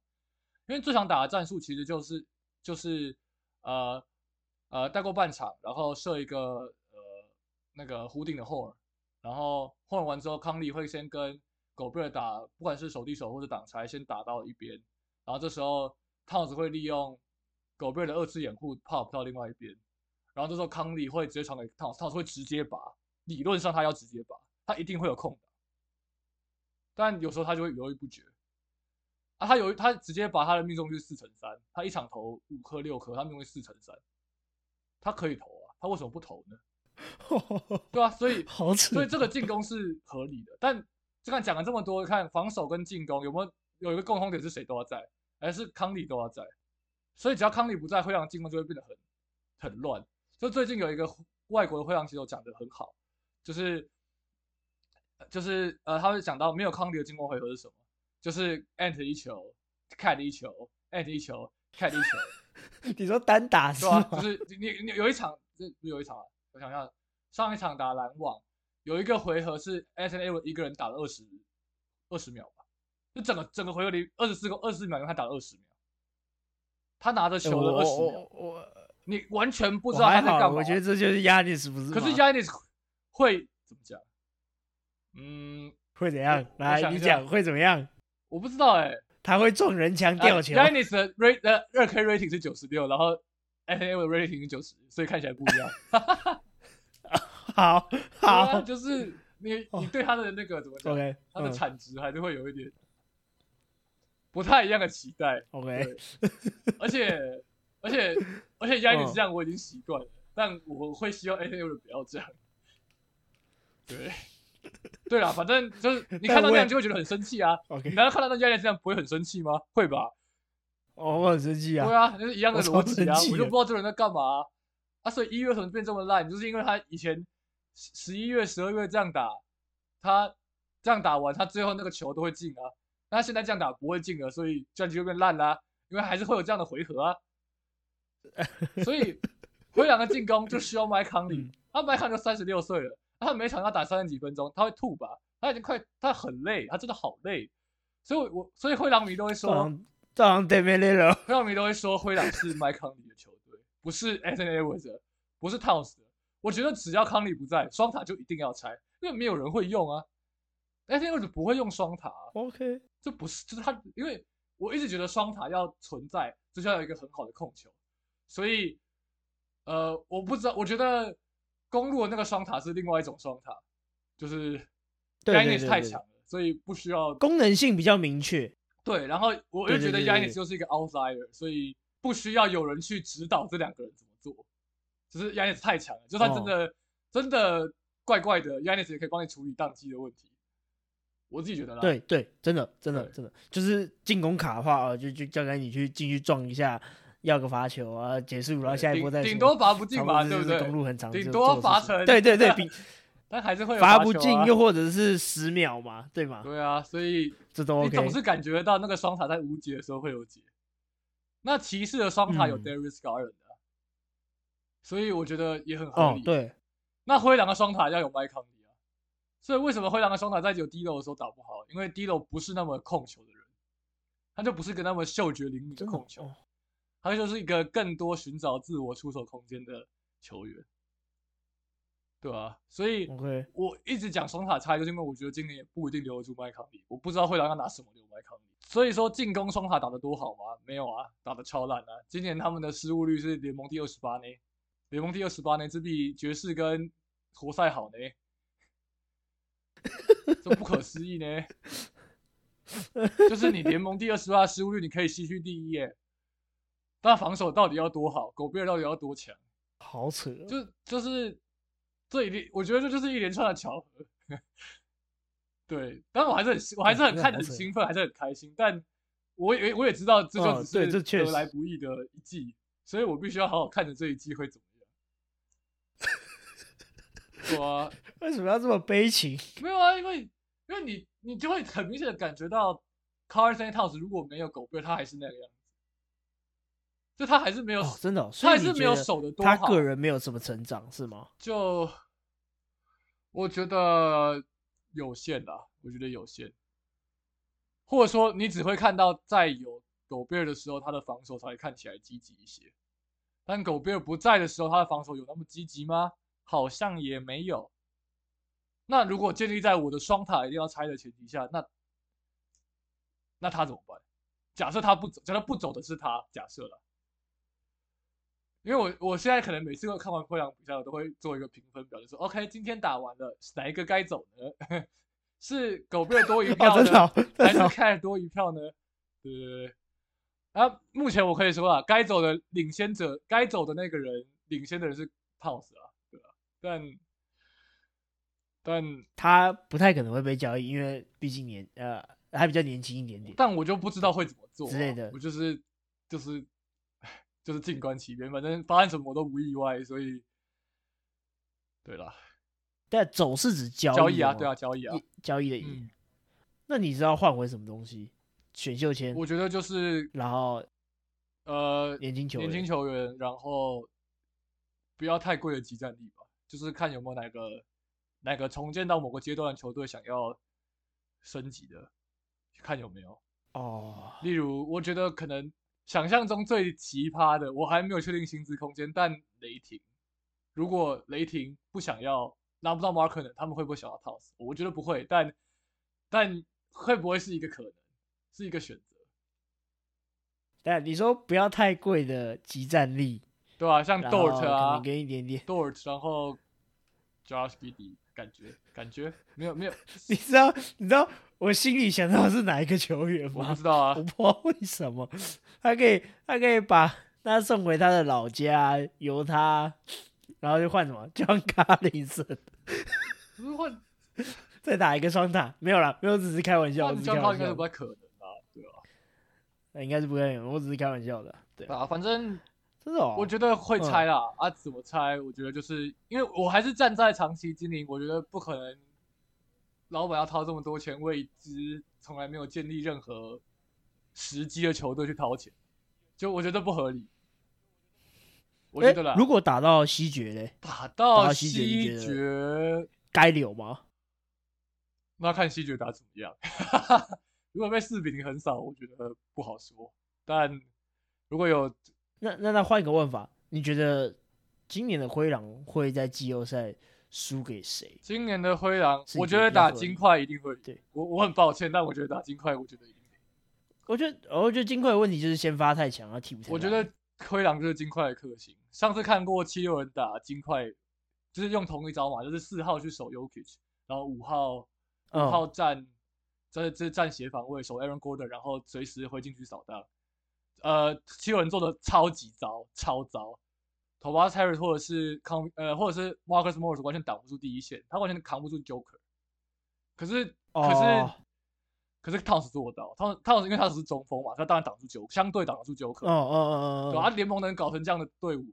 因为这场打的战术其实就是就是呃呃带过半场，然后设一个呃那个弧顶的 horn，然后后完之后，康利会先跟狗贝尔打，不管是手递手或者挡拆，先打到一边，然后这时候套子会利用狗贝尔的二次掩护 pop 到另外一边，然后这时候康利会直接传给套子，套子会直接拔。理论上他要直接拔，他一定会有空的，但有时候他就会犹豫不决。啊，他有他直接把他的命中率四成三，他一场投五颗六颗，他命中率四成三，他可以投啊，他为什么不投呢？对啊，所以 所以这个进攻是合理的。但就看讲了这么多，看防守跟进攻有没有有一个共同点是谁都要在，还是康利都要在。所以只要康利不在，会让进攻就会变得很很乱。就最近有一个外国的会让其实讲的很好。就是，就是呃，他会讲到没有康迪的进攻回合是什么？就是 ant 一球，cat 一球，ant 一球，cat 一球，你说单打是吧啊，就是你你有一场，这不是有一场啊，我想想，上一场打篮网，有一个回合是 S N A 一个人打了二十二十秒吧，就整个整个回合里二十四个二十四秒，他打了二十秒，他拿着球了我二十秒，我我你完全不知道他，在干嘛。我觉得这就是压力，是不是？可是 Yanis 会怎么讲？嗯，会怎样？来，你讲会怎么样？我不知道哎、他会撞人墙吊球。Yanis 的 rate 呃二 K rating 是九十六，然后 S N A 的 rating 是九十，所以看起来不一样。好好就是你哦你对他的那个怎么讲？？OK，他的嗯产值还是会有一点不太一样的期待。OK，而且而且而且 Yanis 嗯这样我已经习惯了，但我会希望 A N U 不要这样。对，对啦，反正就是 你看到那样就会觉得很生气啊。OK，你难道看到那 Yanis 这样不会很生气吗？会吧？哦，我很生气啊对。啊，就是一样的逻辑啊，我就不知道这人在干嘛啊。啊所以一月为什么变这么烂，就是因为他以前十十一月、十二月这样打，他这样打完，他最后那个球都会进啊。那他现在这样打不会进了，所以战绩就变烂啦、因为还是会有这样的回合啊。所以灰狼的进攻就需要麦康利嗯，他麦康就三十六岁了，他每场要打三十几分钟，他会吐吧？他已经快，他很累，他真的好累。所以我所以灰狼迷都会说，这好像这好像 d a m i l l 灰狼迷都会说灰狼是麦康利的球队，不是 Anthony Edwards，不是 Towns 的。我觉得只要康利不在，双塔就一定要拆，因为没有人会用啊。Anthony Edwards 不会用双塔、啊，OK，这不是，就是他，因为我一直觉得双塔要存在，就是要有一个很好的控球，所以，呃，我不知道，我觉得公路的那个双塔是另外一种双塔，就是对 y a 对 n 对 i 太强了，所以不需要功能性比较明确。对，然后我又觉得对对对 y a n 对 i 就是一个 outsider，所以不需要有人去指导这两个人怎么做，只是 Yanis 太强了，就算真哦的、真的怪怪的，Yanis 也可以帮你处理宕机的问题，我自己觉得啦。对对，真的真的真的，就是进攻卡的话，啊就就交给你去进去撞一下，要个罚球啊，结束，然后下一波再说顶顶多罚不进嘛，差不多对不对？公路很长顶多罚成对对对，比但还是会有罚不进，又或者是十秒嘛，对吗？对啊，所以这都你。总是感觉到那个双塔在无解的时候会有解。那骑士的双塔有嗯 Darius Garland 啊，所以我觉得也很合理。，哦对，那灰狼的双塔要有麦康利啊，所以为什么灰狼的双塔在有 D 楼的时候打不好？因为 D 楼不是那么控球的人，他就不是个那么嗅觉灵敏的控球，哦他就是一个更多寻找自我出手空间的球员，对啊，所以我一直讲双塔差，就是因为我觉得今年也不一定留得住麦康利，我不知道会让他拿什么留麦康利。所以说进攻双塔打得多好吗？没有啊，打得超烂啊！今年他们的失误率是联盟第二十八呢，联盟第二十八呢，只比爵士跟活塞好呢，这不可思议呢。就是你联盟第二十八失误率，你可以西区第一耶，但防守到底要多好？狗贝尔到底要多强？好扯哦。就就是这一连，我觉得这就是一连串的巧合。对，当然我还是很我还是很看得很兴奋，还是很开心，但我也我也知道这就哦只是得来不易的一季，所以我必须要好好看着这一季会怎么样。我啊，为什么要这么悲情？没有啊，因为因为你你就会很明显的感觉到 Carson Towns 如果没有狗贝尔，他还是那个样子，就他还是没有，哦，真的哦，他还是没有守的多好。他个人没有什么成长是吗？就我觉得有限啦，我觉得有限，或者说你只会看到在有狗贝尔的时候，他的防守才会看起来积极一些。但狗贝尔不在的时候，他的防守有那么积极吗？好像也没有。那如果建立在我的双塔一定要拆的前提下，那那他怎么办？假设他不走，假设不走的是他，假设了。因为我我现在可能每次看完灰狼比赛，我都会做一个评分表，就说 OK，今天打完了，哪一个该走呢？是狗贝尔多一哦，票呢，还是 真的哦凯尔多一票呢？对对对。啊，目前我可以说啊，该走的领先者，该走的那个人，领先的人是 Towns 啊，对啊，但但他不太可能会被交易，因为毕竟年呃还比较年轻一点点。但我就不知道会怎么做、啊、之类的我就是就是就是静观其变，反正发生什么我都不意外，所以对啦，但走是指交交易啊，对啊，，交易啊，交易的意。嗯，那你知道换回什么东西？选秀签，我觉得就是然后呃，年轻球员年轻球员，然后不要太贵的集战力吧，就是看有没有哪个哪个重建到某个阶段的球队想要升级的，看有没有。哦，例如，我觉得可能想象中最奇葩的，我还没有确定薪资空间，但雷霆，如果雷霆不想要拿不到 m a r k 他们会不会想要 Toss？我觉得不会，但但会不会是一个可能，是一个选择，但你说不要太贵的集战力，对啊、像 Dort 啊能给一点点。，Dort，然后 Josh Giddey，感觉感觉没有没有，你知道你知道我心里想到的是哪一个球员我不？知道啊我，不知道为什么，他可以他可以把他送回他的老家，由他，然后就换什么，John Collins，不是换 再打一个双塔，没有啦，没有，只是开玩笑，我换只是 John 开 Collins 玩笑应该是不，太可能啊，对吧、那应该是不可能，我只是开玩笑的，对，啊？反正真的哦，我觉得会嗯猜啦，啊，怎么猜？我觉得就是因为我还是站在长期经营，我觉得不可能，老板要掏这么多钱为一支从来没有建立任何时机的球队去掏钱，就我觉得不合理。我觉得啦，如果打到西决嘞，打打到到西决你西决，该留吗？那看西决打怎么样。如果被四比零横扫，我觉得不好说。但如果有那那那换一个问法，你觉得今年的灰狼会在季后赛输给谁？今年的灰狼，我觉得打金块一定会。对我我很抱歉，但我觉得打金块，我觉得一定赢。我觉得，我觉得金块的问题就是先发太强，他替补太我觉得灰狼就是金块的克星。上次看过七六人打金块，就是用同一招嘛，就是四号去守 Yokich，然后五号五嗯号站，这这站斜防卫守 Aaron Gordon，然后随时会进去扫荡。呃，七六人做的超级糟，超糟。Tobias Harris 或者是康呃或者是 Marcus Morris 完全挡不住第一线，他完全扛不住 Joker。可是可是、哦可是 Towns 做得到，汤汤斯因为他只是中锋嘛，他当然挡住 Joker，相对挡得住 Joker。哦哦哦对啊，哦，联盟能搞成这样的队伍，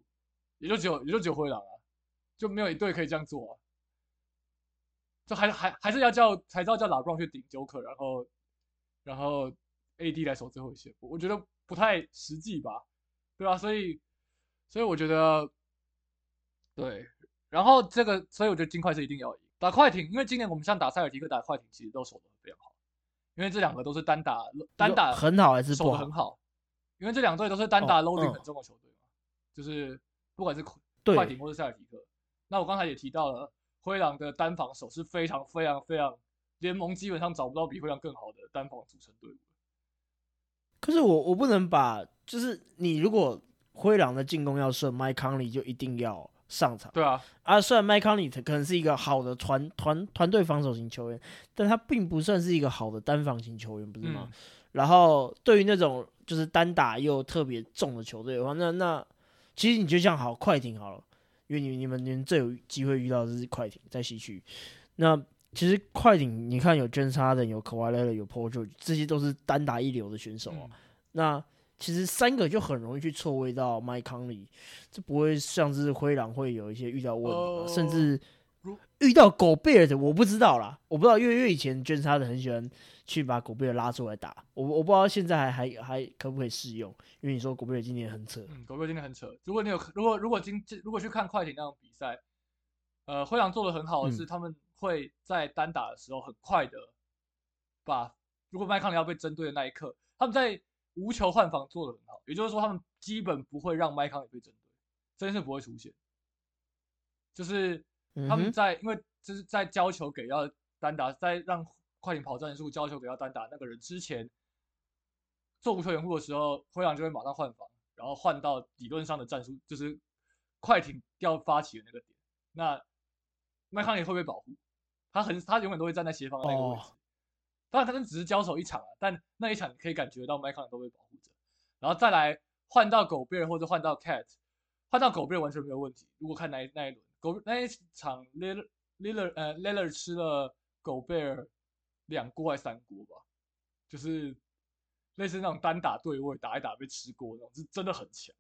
也就只有也就只有灰狼啊，就没有一队可以这样做啊。就还还还是要叫才知道叫拉布朗去顶 Joker，然后然后 AD 来守最后一线，我我觉得不太实际吧，对啊，所以所以我觉得对，然后这个所以我觉得金块是一定要赢打快艇，因为今年我们像打塞尔提克打快艇其实都守得非常好，因为这两个都是单打单打很好还是守得很？好，因为这两队都是单打哦 loading 嗯很重的球队嘛，就是不管是快艇或是塞尔提克。那我刚才也提到了，灰狼的单防守是非常非常非常，联盟基本上找不到比灰狼更好的单防组成队伍。可是我我不能把，就是你如果灰狼的进攻要顺，麦康利就一定要上场对啊，啊。虽然麦康利可能是一个好的团团团队防守型球员，但他并不算是一个好的单防型球员，不是吗？嗯，然后对于那种就是单打又特别重的球队的话，那那其实你就像好快艇好了，因为你你们你们最有机会遇到的是快艇在西区。那其实快艇你看有 James Harden 有 Kawhi Leonard 有 Paul George，这些都是单打一流的选手啊。嗯那其实三个就很容易去错位到麦康利，这不会像是灰狼会有一些遇到问题？呃甚至如遇到狗贝尔的，我不知道啦，我不知道，因为因为以前捐杀的很喜欢去把狗贝尔拉出来打，我我不知道现在还还还可不可以适用，因为你说狗贝尔今年很扯，嗯，狗哥今天很扯。如果你有，如果如果今如果去看快艇那场比赛，呃，灰狼做的很好的是，嗯他们会在单打的时候很快的把，如果麦康利要被针对的那一刻，他们在无球换防做的很好，也就是说，他们基本不会让麦康也被针对，这件事不会出现。就是他们在、因为就是在交球给要单打，在让快艇跑战术交球给要单打那个人之前，做无球掩护的时候，灰狼就会马上换防，然后换到理论上的战术，就是快艇要发起的那个点。那麦康也会不会保护？他很他永远都会站在斜方的那个位置。哦当然，他们只是交手一场啊，但那一场可以感觉到麦康都被保护着。然后再来换到狗贝尔或者换到 Cat，换到狗贝尔完全没有问题。如果看那一那一轮，狗那一场 Lillard Lillard 呃 Lillard 吃了狗贝尔两锅还三锅吧，就是类似那种单打对位打一打被吃锅那种，是真的很强。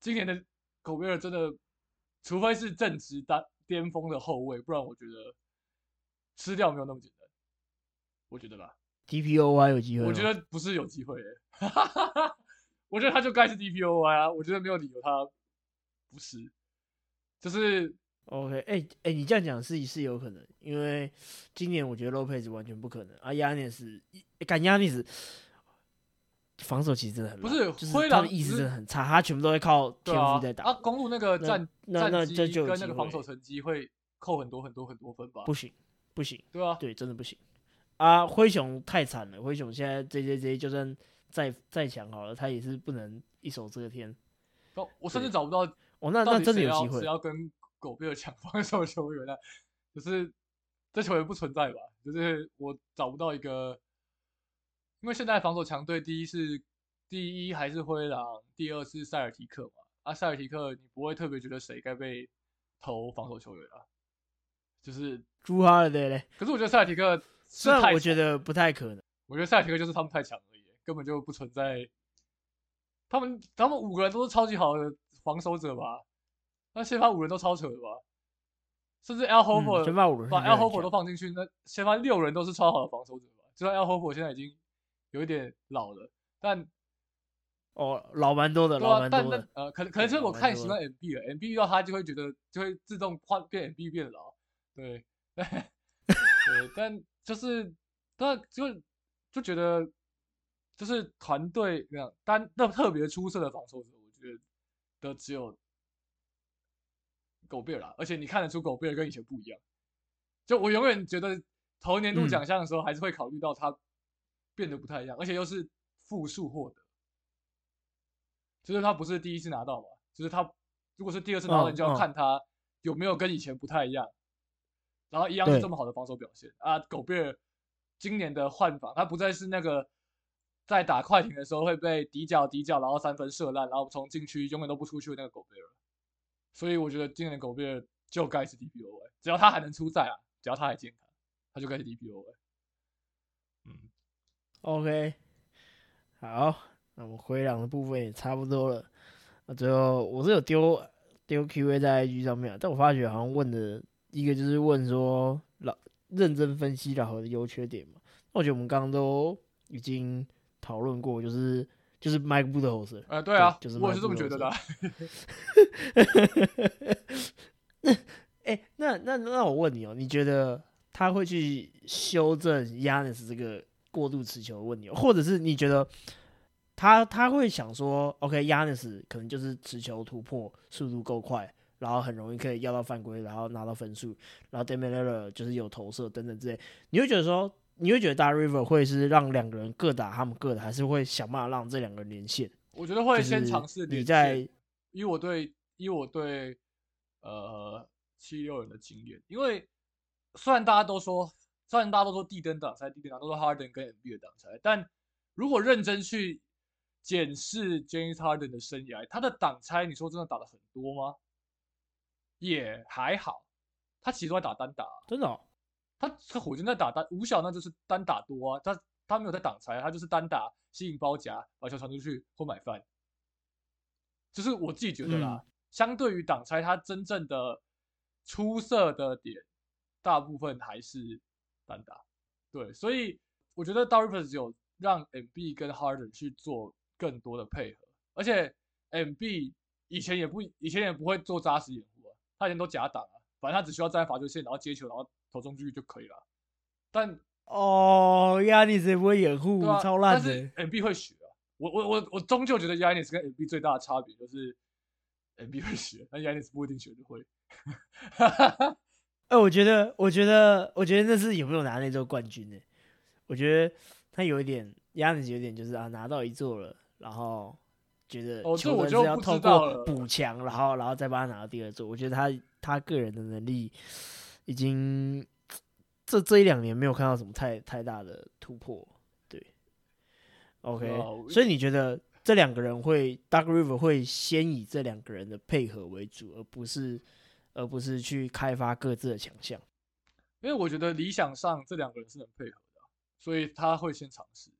今年的狗贝尔真的，除非是正值单巅峰的后卫，不然我觉得吃掉没有那么简单。我觉得吧，，TPO 还有机会，我觉得不是有机会诶、我觉得他就该是 DPOY 啊，我觉得没有理由他不是，就是 OK，哎、哎、你这样讲是是有可能，因为今年我觉得 Lopez 完全不可能啊，亚尼斯干亚尼斯防守其实真的很不是灰狼就是他的意识真的很差，他全部都会靠天赋在，打，啊，公路那个那战战绩这就跟那个防守成绩会扣很多很多很多分吧不？行不行，对啊，对，真的不行啊！灰熊太惨了，灰熊现在 JJJ 就算再再强好了，他也是不能一手遮天。哦我甚至找不到哦，那到那真的要有机会谁。要跟狗贝尔抢防守球员啊？就是这球员不存在吧？就是我找不到一个，因为现在防守强队第一是第一还是灰狼，第二是塞尔提克嘛。啊，塞尔提克你不会特别觉得谁该被投防守球员啊？就是，朱哈尔的嘞，可是我觉得塞尔提克是虽然我觉得不太可能。我觉得赛尔提克就是他们太强而已，根本就不存在。他们他们五个人都是超级好的防守者吧？那先发五人都超扯的吧？甚至 L 嗯 Hofer、先发五人把 L 很 Hofer 都放进去，那先发六人都是超好的防守者吧？就算 L Hofer 现在已经有一点老了，但哦，老蛮多的，对啊，老蛮但多的。那呃，可能可能是我老蛮多太习惯 MB 了，MB 遇到他就会觉得就会自动换变 MB 变老，对，对，但就是但就就觉得就是团队那样单那特别出色的防守者，我觉得的只有狗贝尔啦，而且你看得出狗贝尔跟以前不一样，就我永远觉得投年度嗯。奖项的时候，还是会考虑到他变得不太一样，而且又是复数获得。就是他不是第一次拿到嘛，就是他如果是第二次拿到，嗯你就要嗯。看他有没有跟以前不太一样，然后一样是这么好的防守表现啊。狗贝尔今年的换防，他不再是那个在打快艇的时候会被底角底角，然后三分射烂，然后从禁区永远都不出去的那个狗贝尔，所以我觉得今年的狗贝尔就该是 DPOA，只要他还能出赛啊，只要他还健康，他就该是 DPOA。嗯，OK，好，那我们灰狼的部分也差不多了。那最后我是有丢丢 Q&A 在 IG 上面啊，但我发觉好像问的一个就是问说老认真分析老何的优缺点嘛。那我觉得我们刚刚都已经讨论过，就是就是 Mike b u d h o s 呃，对啊，就是我也是这么觉得的啊。哎、那那那我问你哦，你觉得他会去修正 Yanis 这个过度持球的问题哦，或者是你觉得他他会想说，OK，Yanis 可能就是持球突破速度够快，然后很容易可以要到犯规，然后拿到分数，然后 d e m i l l e r 就是有投射等等之类，你会觉得说，你会觉得大 River 会是让两个人各打他们各的，还是会想办法让这两个人连线？我觉得会先尝试连你在线以我对以我对呃七六人的经验，因为虽然大家都说，虽然大家都说地登挡拆，地登挡都说 Harden 跟 MB 的挡拆，但如果认真去检视 James Harden 的生涯，他的挡拆，你说真的打的很多吗？也还好，他其实都在打单打啊、真的、哦，他他火箭在打单吴晓，那就是单打多啊，他他没有在挡拆，他就是单打吸引包夹，把球传出去或买饭。就是我自己觉得啦，相对于挡拆，他真正的出色的点，大部分还是单打。对，所以我觉得 d a r i s 有让 MB 跟 Harden 去做更多的配合，而且 MB 以前也不以前也不会做扎实掩护啊，他以前都假挡啊，反正他只需要站在罚球线，然后接球，然后投中距离就可以了。但哦亚尼斯也不会掩护，啊，超烂但是的。MB 会学啊，我我我我终究觉得亚尼斯跟 MB 最大的差别就是 MB 会学，但亚尼斯不一定学得会。哎、我觉得，我觉得，我觉得那是有没有拿那座冠军呢？我觉得他有一点，Yanis 有点就是啊，拿到一座了，然后觉得球队就是要透过补强，然后然后再帮他拿到第二座。我觉得他他个人的能力已经这这一两年没有看到什么太太大的突破。对，OK，、所以你觉得这两个人会 Dark River 会先以这两个人的配合为主，而不是而不是去开发各自的强项。因为我觉得理想上这两个人是能配合的啊，所以他会先尝试。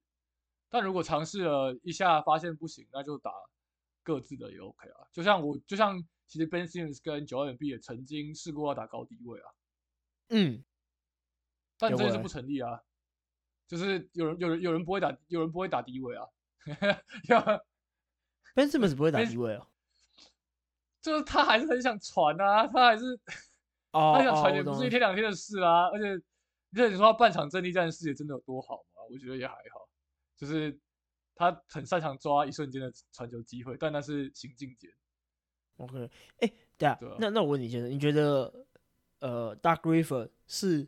但如果尝试了一下发现不行，那就打各自的也 OK 啊。就像我，就像其实 Ben Simmons 跟九 M B 也曾经试过要打高低位啊，嗯，但这件事不成立啊。就是有人有人有人不会打，有人不会打低位啊。要 Ben Simmons 不会打低位哦。就是他还是很想传啊，他还是哦他想传也不是一天两天的事啊、而且，而且你说他半场阵地战视野真的有多好吗？我觉得也还好，就是他很擅长抓一瞬间的传球机会，但那是行进间。OK，哎、对啊对啊，那那我问你先生，你觉得呃，Doug River 是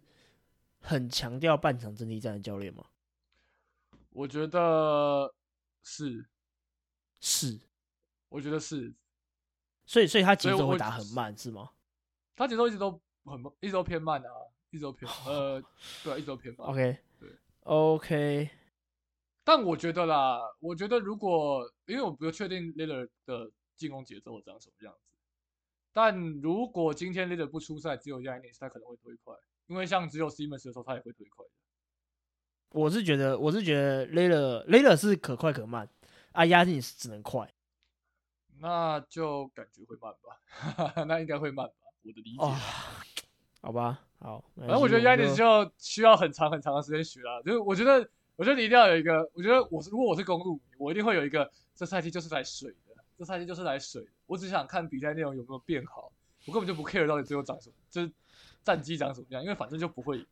很强调半场阵地战的教练吗？我觉得是，是，我觉得是，所以所以他节奏会打很慢是吗他节奏一直都很慢一直都偏慢啊，一直都偏 呃，对啊，一直都偏慢。？OK 对 OK，但我觉得啦，我觉得如果因为我不确定 Lillard 的进攻节奏长什么样子，但如果今天 Lillard 不出赛，只有 Yanis，他可能会推快，因为像只有 Simmons 的时候，他也会推快的。我是觉得我是觉得 l a y l e r l a y l e r 是可快可慢，啊，压进是只能快那就感觉会慢吧，那应该会慢吧，我的理解。哦，好吧，好，反反正我觉得 Yanis 就需要很长很长的时间学啦。就是我觉得，我觉得你一定要有一个，我觉得我是如果我是公路迷，我一定会有一个这赛季就是来水的，这赛季就是来水的。我只想看比赛内容有没有变好，我根本就不 care 到底最后长什么，就是战绩长什么样，因为反正就不会赢。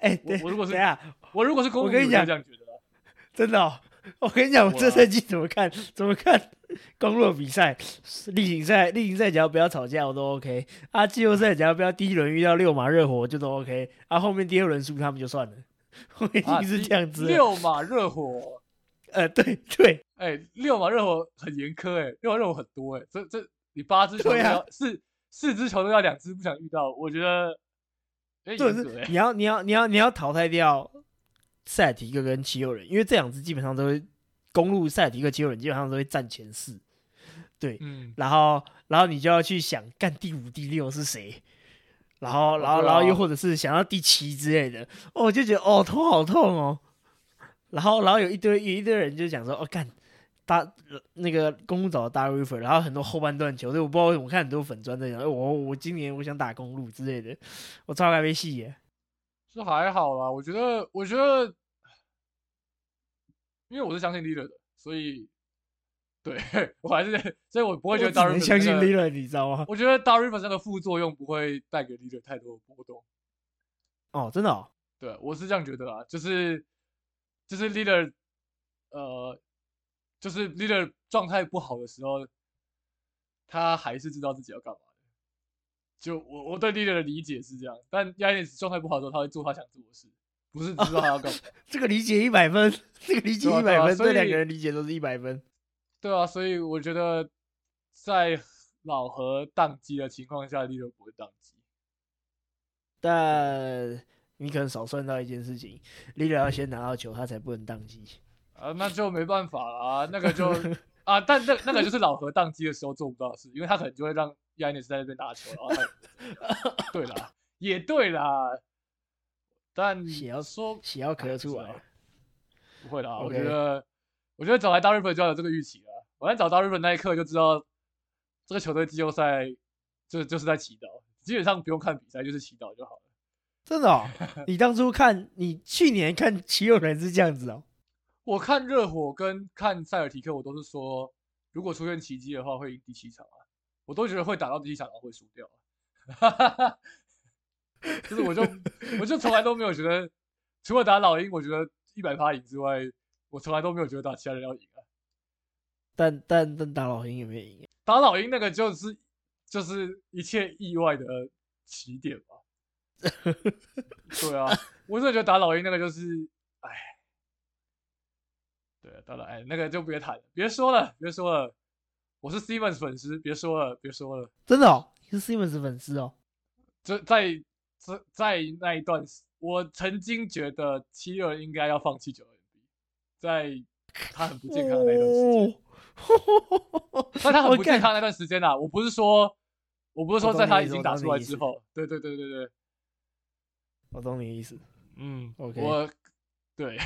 哎、我如果是等下，我如果是公路迷，我跟你讲这样觉得。真的、哦，我跟你讲，我这赛季怎么看怎么看公路的比赛，例行赛例行赛只要不要吵架我都 OK，啊，季后赛只要不要第一轮遇到六马热火我就都 OK，啊，后面第二轮输他们就算了，我已啊经是这样子了。六马热火，呃，对对，哎、六马热火很严苛哎、六马热火很多哎、这这你八支球队四四支球队要两支不想遇到，我觉得有点这严格哎、是你要你要你要你要淘汰掉塞尔提克跟七六人，因为这两支基本上都会公路塞尔提克七六人基本上都会占前四，对，嗯，然后然后你就要去想干第五第六是谁，然后然后然后又或者是想要第七之类的，哦，我就觉得哦头好痛哦，然后然后有一堆有一堆人就讲说哦干大那个公路找的大 river，然后很多后半段球队我不知道为什么看很多粉砖在讲，哎我我今年我想打公路之类的，我超该被戏耶，是还好啦，我觉得，我觉得，因为我是相信 leader 的，所以对我还是，所以我不会觉得我只 Dar 能 Rivers 相信 leader，你知道吗？我觉得 Dar Rivers 那个副作用不会带给 leader 太多的波动。哦，真的哦，对，我是这样觉得啊，就是就是 leader，呃，就是 leader 状态不好的时候，他还是知道自己要干嘛的。就我我对 leader 的理解是这样，但 Yanis 状态不好的时候，他会做他想做的事，不是知道他要干嘛。这个理解一百分，这个理解一百分，这两以个人理解都是一百分。对啊，所以我觉得在 老何宕机的情况下，leader 不会宕机。但你可能少算到一件事情，leader 要先拿到球，他才不能宕机。啊，那就没办法啦，那个就啊，但那那个就是老何宕机的时候做不到的事，因为他可能就会让 Yanis 在那边打球，然后他也对啦，也对啦，但血要说血要咳出哎来。不会啦，我 OK 觉得我觉得找来 v e r 就要有这个预期了，我在找 v e r 那一刻就知道这个球队季后赛就就是在祈祷，基本上不用看比赛，就是祈祷就好了。真的哦，你当初看你去年看奇友人是这样子哦。我看热火跟看塞尔提克，我都是说，如果出现奇迹的话，会赢第七场啊。我都觉得会打到第七场，然后会输掉、啊。就是我就我就从来都没有觉得，除了打老鹰，我觉得一百趴赢之外，我从来都没有觉得打其他人要赢啊。但但但打老鹰有没有赢？打老鹰那个就是就是一切意外的起点吧。对啊，我真的觉得打老鹰那个就是，哎，对啊，打老哎那个就别谈了，别说了，别说了，我是 Simmons 粉丝，别说了，别说了。真的哦，你是 Simmons 粉丝哦。这在在在那一段时，我曾经觉得七六人应该要放弃九 N B，在他很不健康的那段时间。哦，但他很不健康那段时间啦，我不是说，我不是说在他已经打出来之后，对对对对对，我懂你意思。嗯 OK 我对。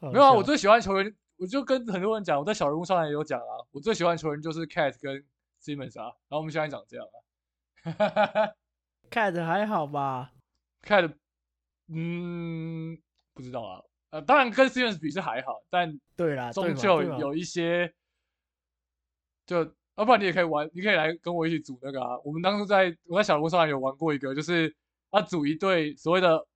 好没有啊，我最喜欢球员，我就跟很多人讲，我在小人物上也有讲啊，我最喜欢球员就是 Cat 跟 Simmons 啊，然后我们现在长这样啊，Cat 还好吧？，Cat，嗯，不知道啊，呃，当然跟 Stevens 比是还好，但对啦，终究有一些，就要不然你也可以玩，你可以来跟我一起组那个啊。我们当初在我在小龙上有玩过一个，就是啊组一队所谓的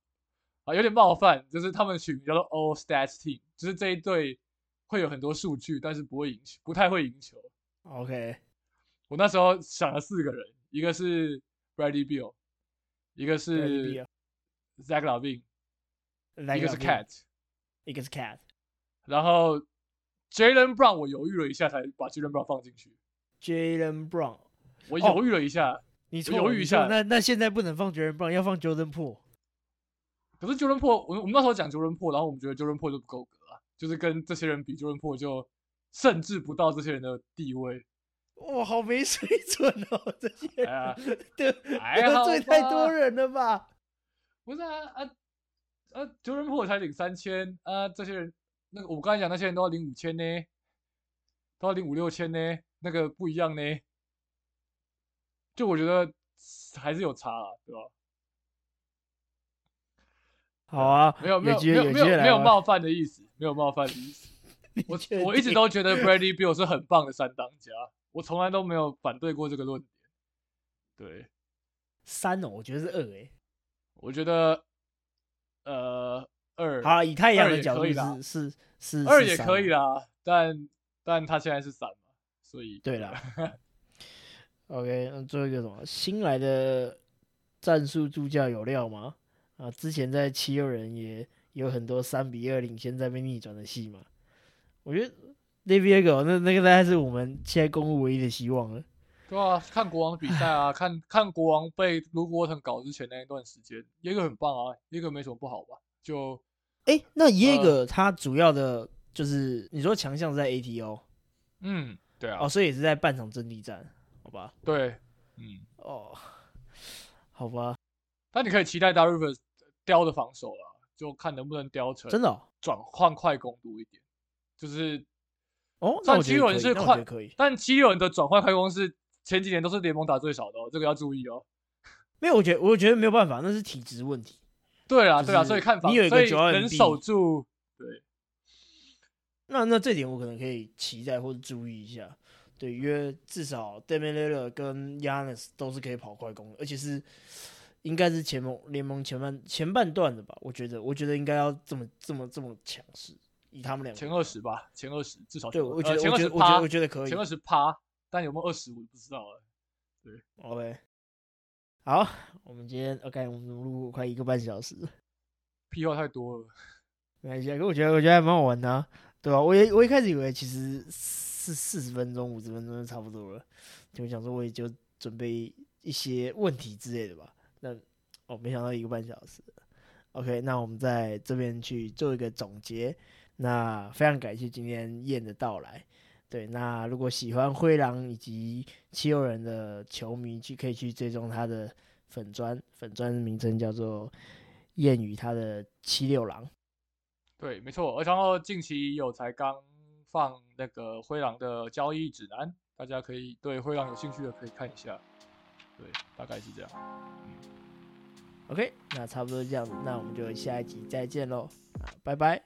啊有点冒犯，就是他们取名叫做 All Stats Team，就是这一队会有很多数据，但是不会赢球，不太会赢球。OK，我那时候想了四个人，一个是 Bradley Beal，一个是 Zach Lavine，一个是 Cat，Cat，一个是 Cat。然后 Jalen Brown 我犹豫了一下才把 Jalen Brown 放进去，Jalen Brown，我哦犹豫了一下，你错犹豫一下那那现在不能放 Jalen Brown，要放 Jordan Po。可是 Jordan Po 我我们那时候讲 Jordan Po，然后我们觉得 Jordan Po 就不够格啊，就是跟这些人比，Jordan Po 就甚至不到这些人的地位。哇，好没水准哦！这些人 得还好得罪太多人了吧？不是啊啊啊！Jordan Po 才领三千啊，这些人那个我刚才讲那些人都要领五千呢，都要领五六千呢，那个不一样呢。就我觉得还是有差啊，对吧？好啊，没有没有没有没有冒犯的意思，没有冒犯的意思。我我一直都觉得 Bradley Bill 是很棒的三当家，我从来都没有反对过这个论点。对，三哦，我觉得是二诶。我觉得呃二好了，以太阳的角度是是是二也。可以啦，但但他现在是三嘛，所以对啦 OK，那最后一个什么新来的战术助教有料吗？啊，之前在七六人也有很多三比二领先再被逆转的戏嘛。我觉得 David Go 那那个大概是我们现在公路唯一的希望了。对啊，看国王比赛啊，看看国王被卢沃腾搞之前那一段时间，耶格很棒啊，耶格没什么不好吧？就哎、那耶呃格他主要的就是你说强项是在 ATO 嗯，对啊，哦，所以也是在半场阵地战，好吧？对，嗯，哦，好吧，但你可以期待 d a r i v e r 雕的防守了，就看能不能雕成真的哦，转换快攻多一点，就是哦那算七六我觉得可以人是快可以。但七六人的转换快攻是前几年都是联盟打最少的哦，这个要注意哦。没有，我觉得我觉得没有办法，那是体质问题。对啊，对啊，所以看法，你有一个所以 Joel 能守住，对，那那这点我可能可以期待或者注意一下，对，因为至少 d a m i l l a 跟 Yanis 都是可以跑快攻的，而且是应该是前盟联盟前半前半段的吧？我觉得，我觉得应该要这么这么这么强势，以他们两个前二十吧，前二十至少对，我觉得，呃前二十我觉得，我觉得，趴我，觉得可以前。二十趴，但有没有二十我就不知道了。OK，好，我们今天 OK，我们录快一个半小时，屁话太多了，没关系啊，可我觉得我觉得还蛮好玩的、啊，对吧、我也我一开始以为其实四四十分钟、五十分钟就差不多了，就想说我也就准备一些问题之类的吧。那哦，没想到一个半小时。OK，那我们在这边去做一个总结。那非常感谢今天燕的到来。对，那如果喜欢灰狼以及七六人的球迷，去可以去追踪他的粉砖，粉砖名称叫做燕与他的七六狼。对，没错。而然后近期有才刚放那个灰狼的交易指南，大家可以对灰狼有兴趣的可以看一下。对，大概是这样。OK，那差不多这样子，那我们就下一集再见喽，啊，拜拜。